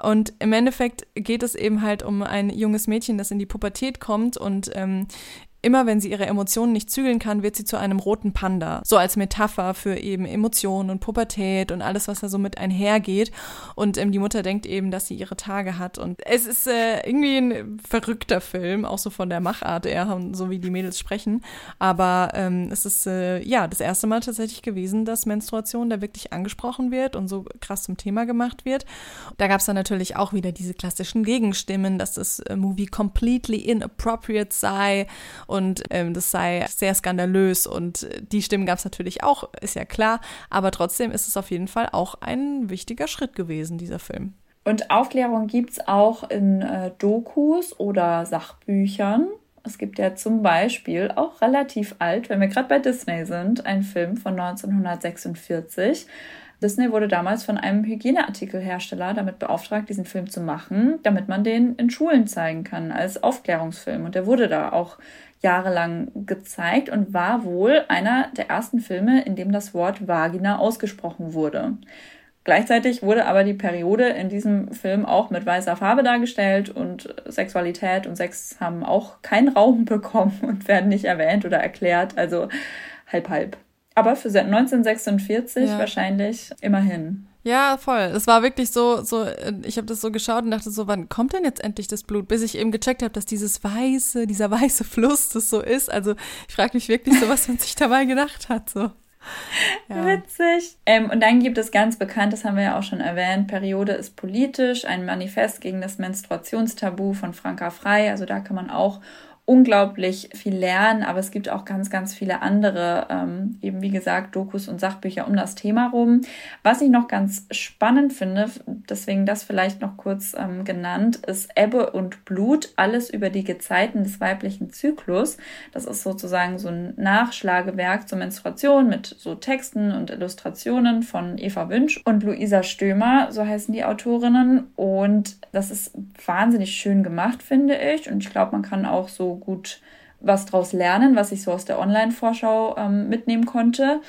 Und im Endeffekt geht es eben halt um ein junges Mädchen, das in die Pubertät kommt und ähm, Immer wenn sie ihre Emotionen nicht zügeln kann, wird sie zu einem roten Panda. So als Metapher für eben Emotionen und Pubertät und alles, was da so mit einhergeht. Und ähm, die Mutter denkt eben, dass sie ihre Tage hat. Und es ist äh, irgendwie ein verrückter Film, auch so von der Machart eher, so wie die Mädels sprechen. Aber ähm, es ist äh, ja das erste Mal tatsächlich gewesen, dass Menstruation da wirklich angesprochen wird und so krass zum Thema gemacht wird. Da gab es dann natürlich auch wieder diese klassischen Gegenstimmen, dass das äh, Movie completely inappropriate sei und ähm, das sei sehr skandalös und die Stimmen gab es natürlich auch, ist ja klar, aber trotzdem ist es auf jeden Fall auch ein wichtiger Schritt gewesen, dieser Film. Und Aufklärung gibt es auch in äh, Dokus oder Sachbüchern. Es gibt ja zum Beispiel auch relativ alt, wenn wir gerade bei Disney sind, einen Film von 1946. Disney wurde damals von einem Hygieneartikelhersteller damit beauftragt, diesen Film zu machen, damit man den in Schulen zeigen kann als Aufklärungsfilm. Und der wurde da auch jahrelang gezeigt und war wohl einer der ersten Filme, in dem das Wort Vagina ausgesprochen wurde. Gleichzeitig wurde aber die Periode in diesem Film auch mit weißer Farbe dargestellt und Sexualität und Sex haben auch keinen Raum bekommen und werden nicht erwähnt oder erklärt. Also halb halb. Aber für 1946 ja. wahrscheinlich immerhin. Ja, voll. Es war wirklich so, so, ich habe das so geschaut und dachte so, wann kommt denn jetzt endlich das Blut? Bis ich eben gecheckt habe, dass dieses weiße, dieser weiße Fluss das so ist. Also ich frage mich wirklich so, was man sich dabei gedacht hat. So. Ja. Witzig. Ähm, und dann gibt es ganz bekannt, das haben wir ja auch schon erwähnt, Periode ist politisch, ein Manifest gegen das Menstruationstabu von Franka Frei. Also da kann man auch unglaublich viel lernen, aber es gibt auch ganz, ganz viele andere, ähm, eben wie gesagt, Dokus und Sachbücher um das Thema rum. Was ich noch ganz spannend finde, deswegen das vielleicht noch kurz ähm, genannt, ist Ebbe und Blut, alles über die Gezeiten des weiblichen Zyklus. Das ist sozusagen so ein Nachschlagewerk zur Menstruation mit so Texten und Illustrationen von Eva Wünsch und Luisa Stömer, so heißen die Autorinnen. Und das ist wahnsinnig schön gemacht, finde ich. Und ich glaube, man kann auch so gut was draus lernen, was ich so aus der Online-Vorschau ähm, mitnehmen konnte.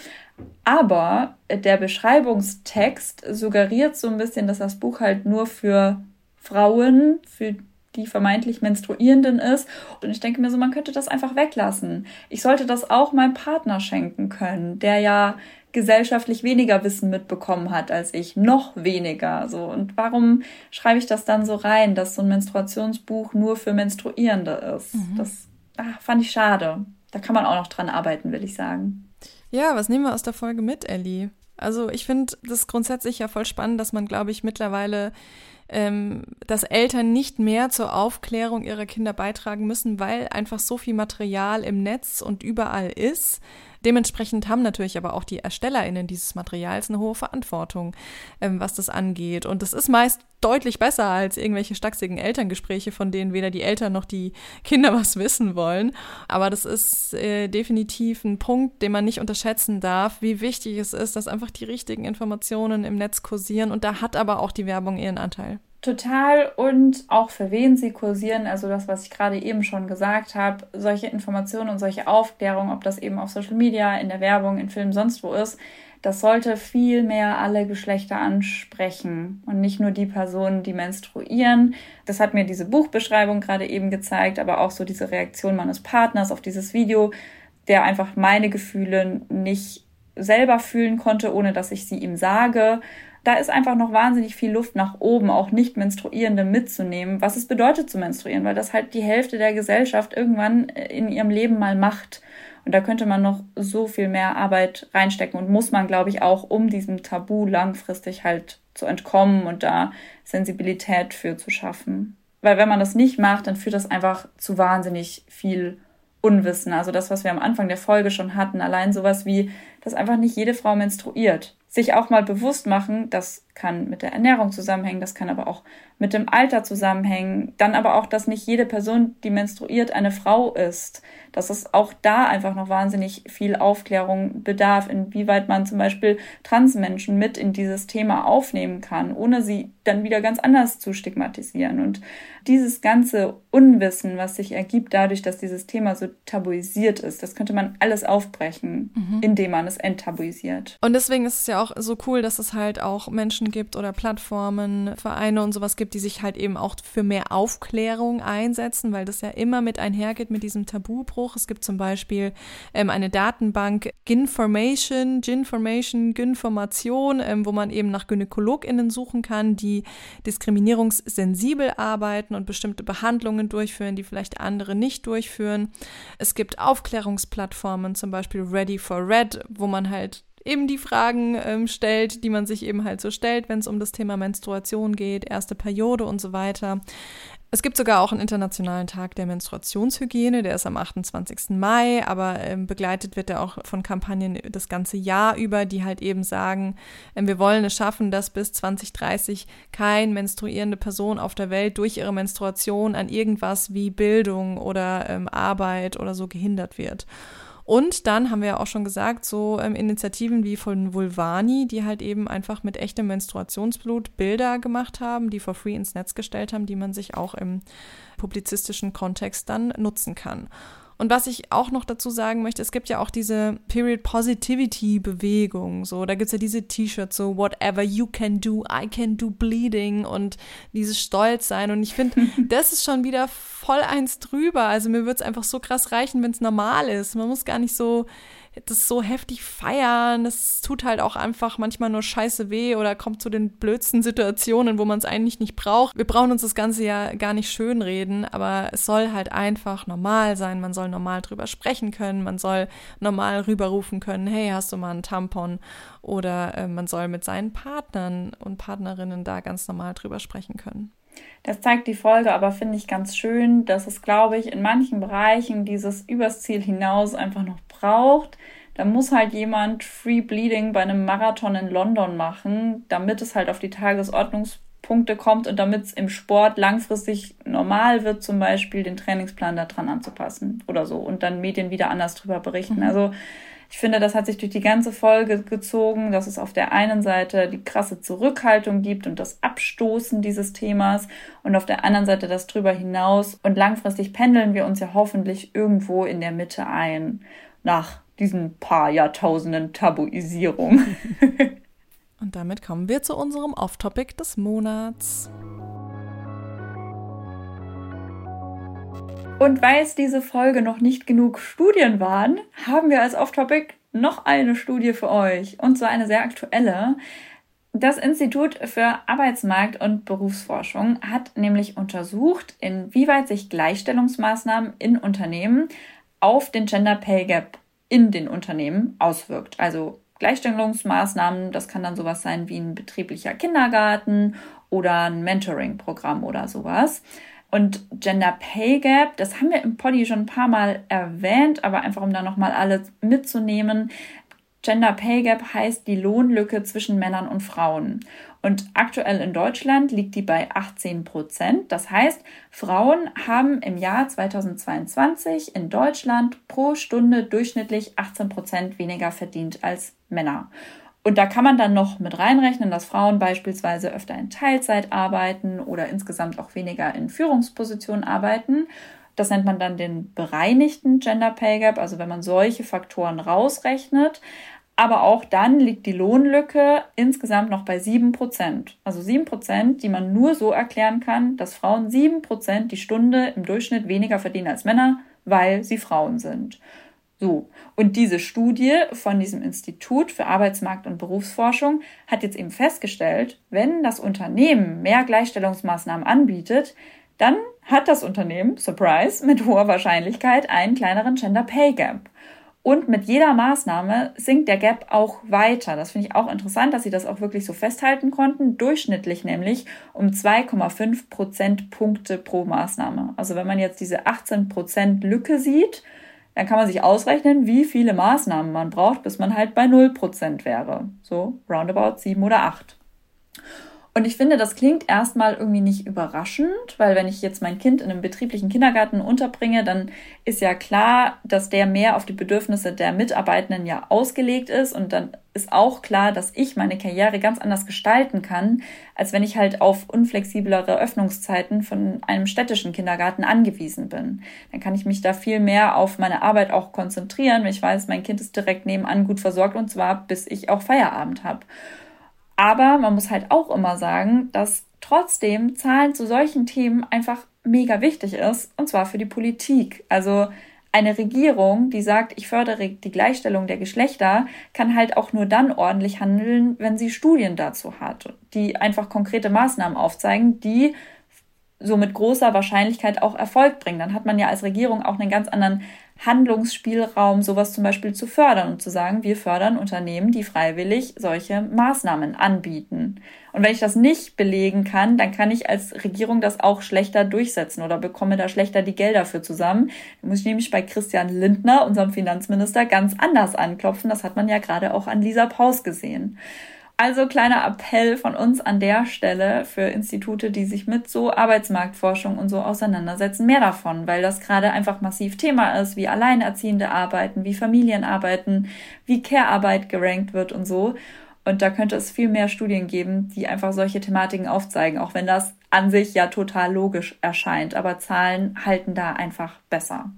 Aber der Beschreibungstext suggeriert so ein bisschen, dass das Buch halt nur für Frauen, für die vermeintlich Menstruierenden ist. Und ich denke mir so, man könnte das einfach weglassen. Ich sollte das auch meinem Partner schenken können, der ja gesellschaftlich weniger Wissen mitbekommen hat als ich, noch weniger. So und warum schreibe ich das dann so rein, dass so ein Menstruationsbuch nur für Menstruierende ist? Mhm. Das ach, fand ich schade. Da kann man auch noch dran arbeiten, will ich sagen. Ja, was nehmen wir aus der Folge mit, Ellie? Also ich finde das grundsätzlich ja voll spannend, dass man, glaube ich, mittlerweile ähm, dass Eltern nicht mehr zur Aufklärung ihrer Kinder beitragen müssen, weil einfach so viel Material im Netz und überall ist. Dementsprechend haben natürlich aber auch die ErstellerInnen dieses Materials eine hohe Verantwortung, ähm, was das angeht. Und das ist meist deutlich besser als irgendwelche stachsigen Elterngespräche, von denen weder die Eltern noch die Kinder was wissen wollen. Aber das ist äh, definitiv ein Punkt, den man nicht unterschätzen darf, wie wichtig es ist, dass einfach die richtigen Informationen im Netz kursieren. Und da hat aber auch die Werbung ihren Anteil. Total und auch für wen sie kursieren, also das, was ich gerade eben schon gesagt habe, solche Informationen und solche Aufklärung, ob das eben auf Social Media, in der Werbung, in Filmen, sonst wo ist, das sollte viel mehr alle Geschlechter ansprechen und nicht nur die Personen, die menstruieren. Das hat mir diese Buchbeschreibung gerade eben gezeigt, aber auch so diese Reaktion meines Partners auf dieses Video, der einfach meine Gefühle nicht selber fühlen konnte, ohne dass ich sie ihm sage da ist einfach noch wahnsinnig viel Luft nach oben, auch nicht Menstruierende mitzunehmen, was es bedeutet zu menstruieren, weil das halt die Hälfte der Gesellschaft irgendwann äh, in ihrem Leben mal macht. Und da könnte man noch so viel mehr Arbeit reinstecken und muss man, glaube ich, auch, um diesem Tabu langfristig halt zu entkommen und da Sensibilität für zu schaffen. Weil wenn man das nicht macht, dann führt das einfach zu wahnsinnig viel Unwissen. Also das, was wir am Anfang der Folge schon hatten, allein sowas wie, dass einfach nicht jede Frau menstruiert sich auch mal bewusst machen, das kann mit der Ernährung zusammenhängen, das kann aber auch mit dem Alter zusammenhängen, dann aber auch, dass nicht jede Person, die menstruiert, eine Frau ist, dass es auch da einfach noch wahnsinnig viel Aufklärung bedarf, inwieweit man zum Beispiel Transmenschen mit in dieses Thema aufnehmen kann, ohne sie dann wieder ganz anders zu stigmatisieren. Und dieses ganze Unwissen, was sich ergibt dadurch, dass dieses Thema so tabuisiert ist, das könnte man alles aufbrechen, mhm. indem man es enttabuisiert. Und deswegen ist es ja auch so cool, dass es halt auch Menschen gibt oder Plattformen, Vereine und sowas gibt, die sich halt eben auch für mehr Aufklärung einsetzen, weil das ja immer mit einhergeht mit diesem Tabubruch. Es gibt zum Beispiel ähm, eine Datenbank Ginformation, Ginformation, Ginformation, ähm, wo man eben nach GynäkologInnen suchen kann, die diskriminierungssensibel arbeiten und bestimmte Behandlungen durchführen, die vielleicht andere nicht durchführen. Es gibt Aufklärungsplattformen, zum Beispiel Ready for Red, wo man halt eben die Fragen ähm, stellt, die man sich eben halt so stellt, wenn es um das Thema Menstruation geht, erste Periode und so weiter. Es gibt sogar auch einen internationalen Tag der Menstruationshygiene, der ist am 28. Mai, aber ähm, begleitet wird er auch von Kampagnen das ganze Jahr über, die halt eben sagen, ähm, wir wollen es schaffen, dass bis 2030 kein menstruierende Person auf der Welt durch ihre Menstruation an irgendwas wie Bildung oder ähm, Arbeit oder so gehindert wird. Und dann haben wir ja auch schon gesagt, so ähm, Initiativen wie von Vulvani, die halt eben einfach mit echtem Menstruationsblut Bilder gemacht haben, die for free ins Netz gestellt haben, die man sich auch im publizistischen Kontext dann nutzen kann. Und was ich auch noch dazu sagen möchte, es gibt ja auch diese Period Positivity Bewegung. So, da gibt es ja diese T-Shirts, so whatever you can do, I can do bleeding und dieses Stolz sein. Und ich finde, das ist schon wieder voll eins drüber. Also mir würde es einfach so krass reichen, wenn es normal ist. Man muss gar nicht so das so heftig feiern. Das tut halt auch einfach manchmal nur scheiße weh oder kommt zu den blödsten Situationen, wo man es eigentlich nicht braucht. Wir brauchen uns das Ganze ja gar nicht schönreden, aber es soll halt einfach normal sein. Man soll normal drüber sprechen können. Man soll normal rüberrufen können, hey, hast du mal einen Tampon? Oder äh, man soll mit seinen Partnern und Partnerinnen da ganz normal drüber sprechen können. Das zeigt die Folge aber, finde ich, ganz schön, dass es, glaube ich, in manchen Bereichen dieses übers Ziel hinaus einfach noch braucht. Da muss halt jemand Free Bleeding bei einem Marathon in London machen, damit es halt auf die Tagesordnungspunkte kommt und damit es im Sport langfristig normal wird, zum Beispiel den Trainingsplan daran anzupassen oder so und dann Medien wieder anders drüber berichten. Mhm. Also ich finde, das hat sich durch die ganze Folge gezogen, dass es auf der einen Seite die krasse Zurückhaltung gibt und das Abstoßen dieses Themas und auf der anderen Seite das drüber hinaus. Und langfristig pendeln wir uns ja hoffentlich irgendwo in der Mitte ein, nach diesen paar Jahrtausenden Tabuisierung. und damit kommen wir zu unserem Off-Topic des Monats. Und weil es diese Folge noch nicht genug Studien waren, haben wir als Off-Topic noch eine Studie für euch. Und zwar eine sehr aktuelle. Das Institut für Arbeitsmarkt- und Berufsforschung hat nämlich untersucht, inwieweit sich Gleichstellungsmaßnahmen in Unternehmen auf den Gender Pay Gap in den Unternehmen auswirkt. Also Gleichstellungsmaßnahmen, das kann dann sowas sein wie ein betrieblicher Kindergarten oder ein Mentoring-Programm oder sowas. Und Gender Pay Gap, das haben wir im Poddy schon ein paar Mal erwähnt, aber einfach um da nochmal alles mitzunehmen. Gender Pay Gap heißt die Lohnlücke zwischen Männern und Frauen. Und aktuell in Deutschland liegt die bei 18 Prozent. Das heißt, Frauen haben im Jahr 2022 in Deutschland pro Stunde durchschnittlich 18 Prozent weniger verdient als Männer. Und da kann man dann noch mit reinrechnen, dass Frauen beispielsweise öfter in Teilzeit arbeiten oder insgesamt auch weniger in Führungspositionen arbeiten. Das nennt man dann den bereinigten Gender Pay Gap, also wenn man solche Faktoren rausrechnet. Aber auch dann liegt die Lohnlücke insgesamt noch bei 7%. Also 7%, die man nur so erklären kann, dass Frauen 7% die Stunde im Durchschnitt weniger verdienen als Männer, weil sie Frauen sind. So. Und diese Studie von diesem Institut für Arbeitsmarkt- und Berufsforschung hat jetzt eben festgestellt, wenn das Unternehmen mehr Gleichstellungsmaßnahmen anbietet, dann hat das Unternehmen, surprise, mit hoher Wahrscheinlichkeit einen kleineren Gender Pay Gap. Und mit jeder Maßnahme sinkt der Gap auch weiter. Das finde ich auch interessant, dass sie das auch wirklich so festhalten konnten. Durchschnittlich nämlich um 2,5 Prozentpunkte pro Maßnahme. Also wenn man jetzt diese 18 Prozent Lücke sieht, dann kann man sich ausrechnen, wie viele Maßnahmen man braucht, bis man halt bei 0% wäre. So roundabout 7 oder 8. Und ich finde, das klingt erstmal irgendwie nicht überraschend, weil wenn ich jetzt mein Kind in einem betrieblichen Kindergarten unterbringe, dann ist ja klar, dass der mehr auf die Bedürfnisse der Mitarbeitenden ja ausgelegt ist und dann ist auch klar, dass ich meine Karriere ganz anders gestalten kann, als wenn ich halt auf unflexiblere Öffnungszeiten von einem städtischen Kindergarten angewiesen bin. Dann kann ich mich da viel mehr auf meine Arbeit auch konzentrieren, ich weiß, mein Kind ist direkt nebenan gut versorgt und zwar bis ich auch Feierabend habe. Aber man muss halt auch immer sagen, dass trotzdem Zahlen zu solchen Themen einfach mega wichtig ist, und zwar für die Politik. Also eine Regierung, die sagt, ich fördere die Gleichstellung der Geschlechter, kann halt auch nur dann ordentlich handeln, wenn sie Studien dazu hat, die einfach konkrete Maßnahmen aufzeigen, die so mit großer Wahrscheinlichkeit auch Erfolg bringen. Dann hat man ja als Regierung auch einen ganz anderen Handlungsspielraum, sowas zum Beispiel zu fördern und zu sagen, wir fördern Unternehmen, die freiwillig solche Maßnahmen anbieten. Und wenn ich das nicht belegen kann, dann kann ich als Regierung das auch schlechter durchsetzen oder bekomme da schlechter die Gelder für zusammen. Dann muss ich nämlich bei Christian Lindner, unserem Finanzminister, ganz anders anklopfen. Das hat man ja gerade auch an Lisa Paus gesehen. Also kleiner Appell von uns an der Stelle für Institute, die sich mit so Arbeitsmarktforschung und so auseinandersetzen, mehr davon, weil das gerade einfach massiv Thema ist, wie Alleinerziehende arbeiten, wie Familien arbeiten, wie Care-Arbeit gerankt wird und so. Und da könnte es viel mehr Studien geben, die einfach solche Thematiken aufzeigen, auch wenn das an sich ja total logisch erscheint. Aber Zahlen halten da einfach besser.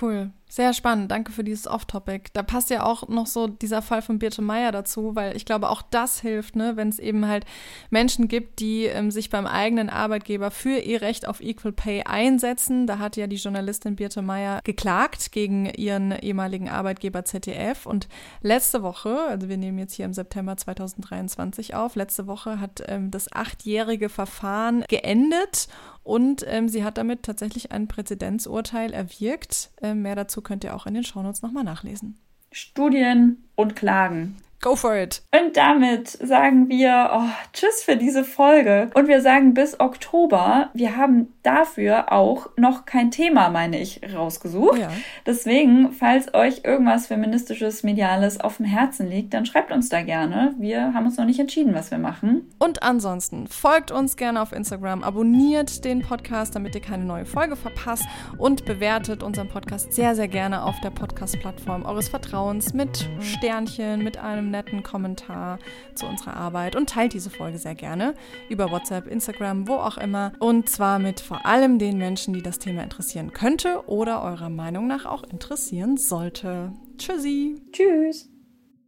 Cool. Sehr spannend, danke für dieses Off-Topic. Da passt ja auch noch so dieser Fall von Birte Meier dazu, weil ich glaube, auch das hilft, ne, wenn es eben halt Menschen gibt, die ähm, sich beim eigenen Arbeitgeber für ihr Recht auf Equal Pay einsetzen. Da hat ja die Journalistin Birte Meier geklagt gegen ihren ehemaligen Arbeitgeber ZDF. Und letzte Woche, also wir nehmen jetzt hier im September 2023 auf, letzte Woche hat ähm, das achtjährige Verfahren geendet und ähm, sie hat damit tatsächlich ein Präzedenzurteil erwirkt. Ähm, mehr dazu könnt ihr auch in den Shownotes nochmal nachlesen. Studien und Klagen. Go for it. Und damit sagen wir oh, Tschüss für diese Folge. Und wir sagen bis Oktober. Wir haben dafür auch noch kein Thema, meine ich, rausgesucht. Ja. Deswegen, falls euch irgendwas feministisches, mediales auf dem Herzen liegt, dann schreibt uns da gerne. Wir haben uns noch nicht entschieden, was wir machen. Und ansonsten folgt uns gerne auf Instagram, abonniert den Podcast, damit ihr keine neue Folge verpasst und bewertet unseren Podcast sehr, sehr gerne auf der Podcast-Plattform eures Vertrauens mit Sternchen, mit einem netten Kommentar zu unserer Arbeit und teilt diese Folge sehr gerne über WhatsApp, Instagram, wo auch immer. Und zwar mit vor allem den Menschen, die das Thema interessieren könnte oder eurer Meinung nach auch interessieren sollte. Tschüssi. Tschüss.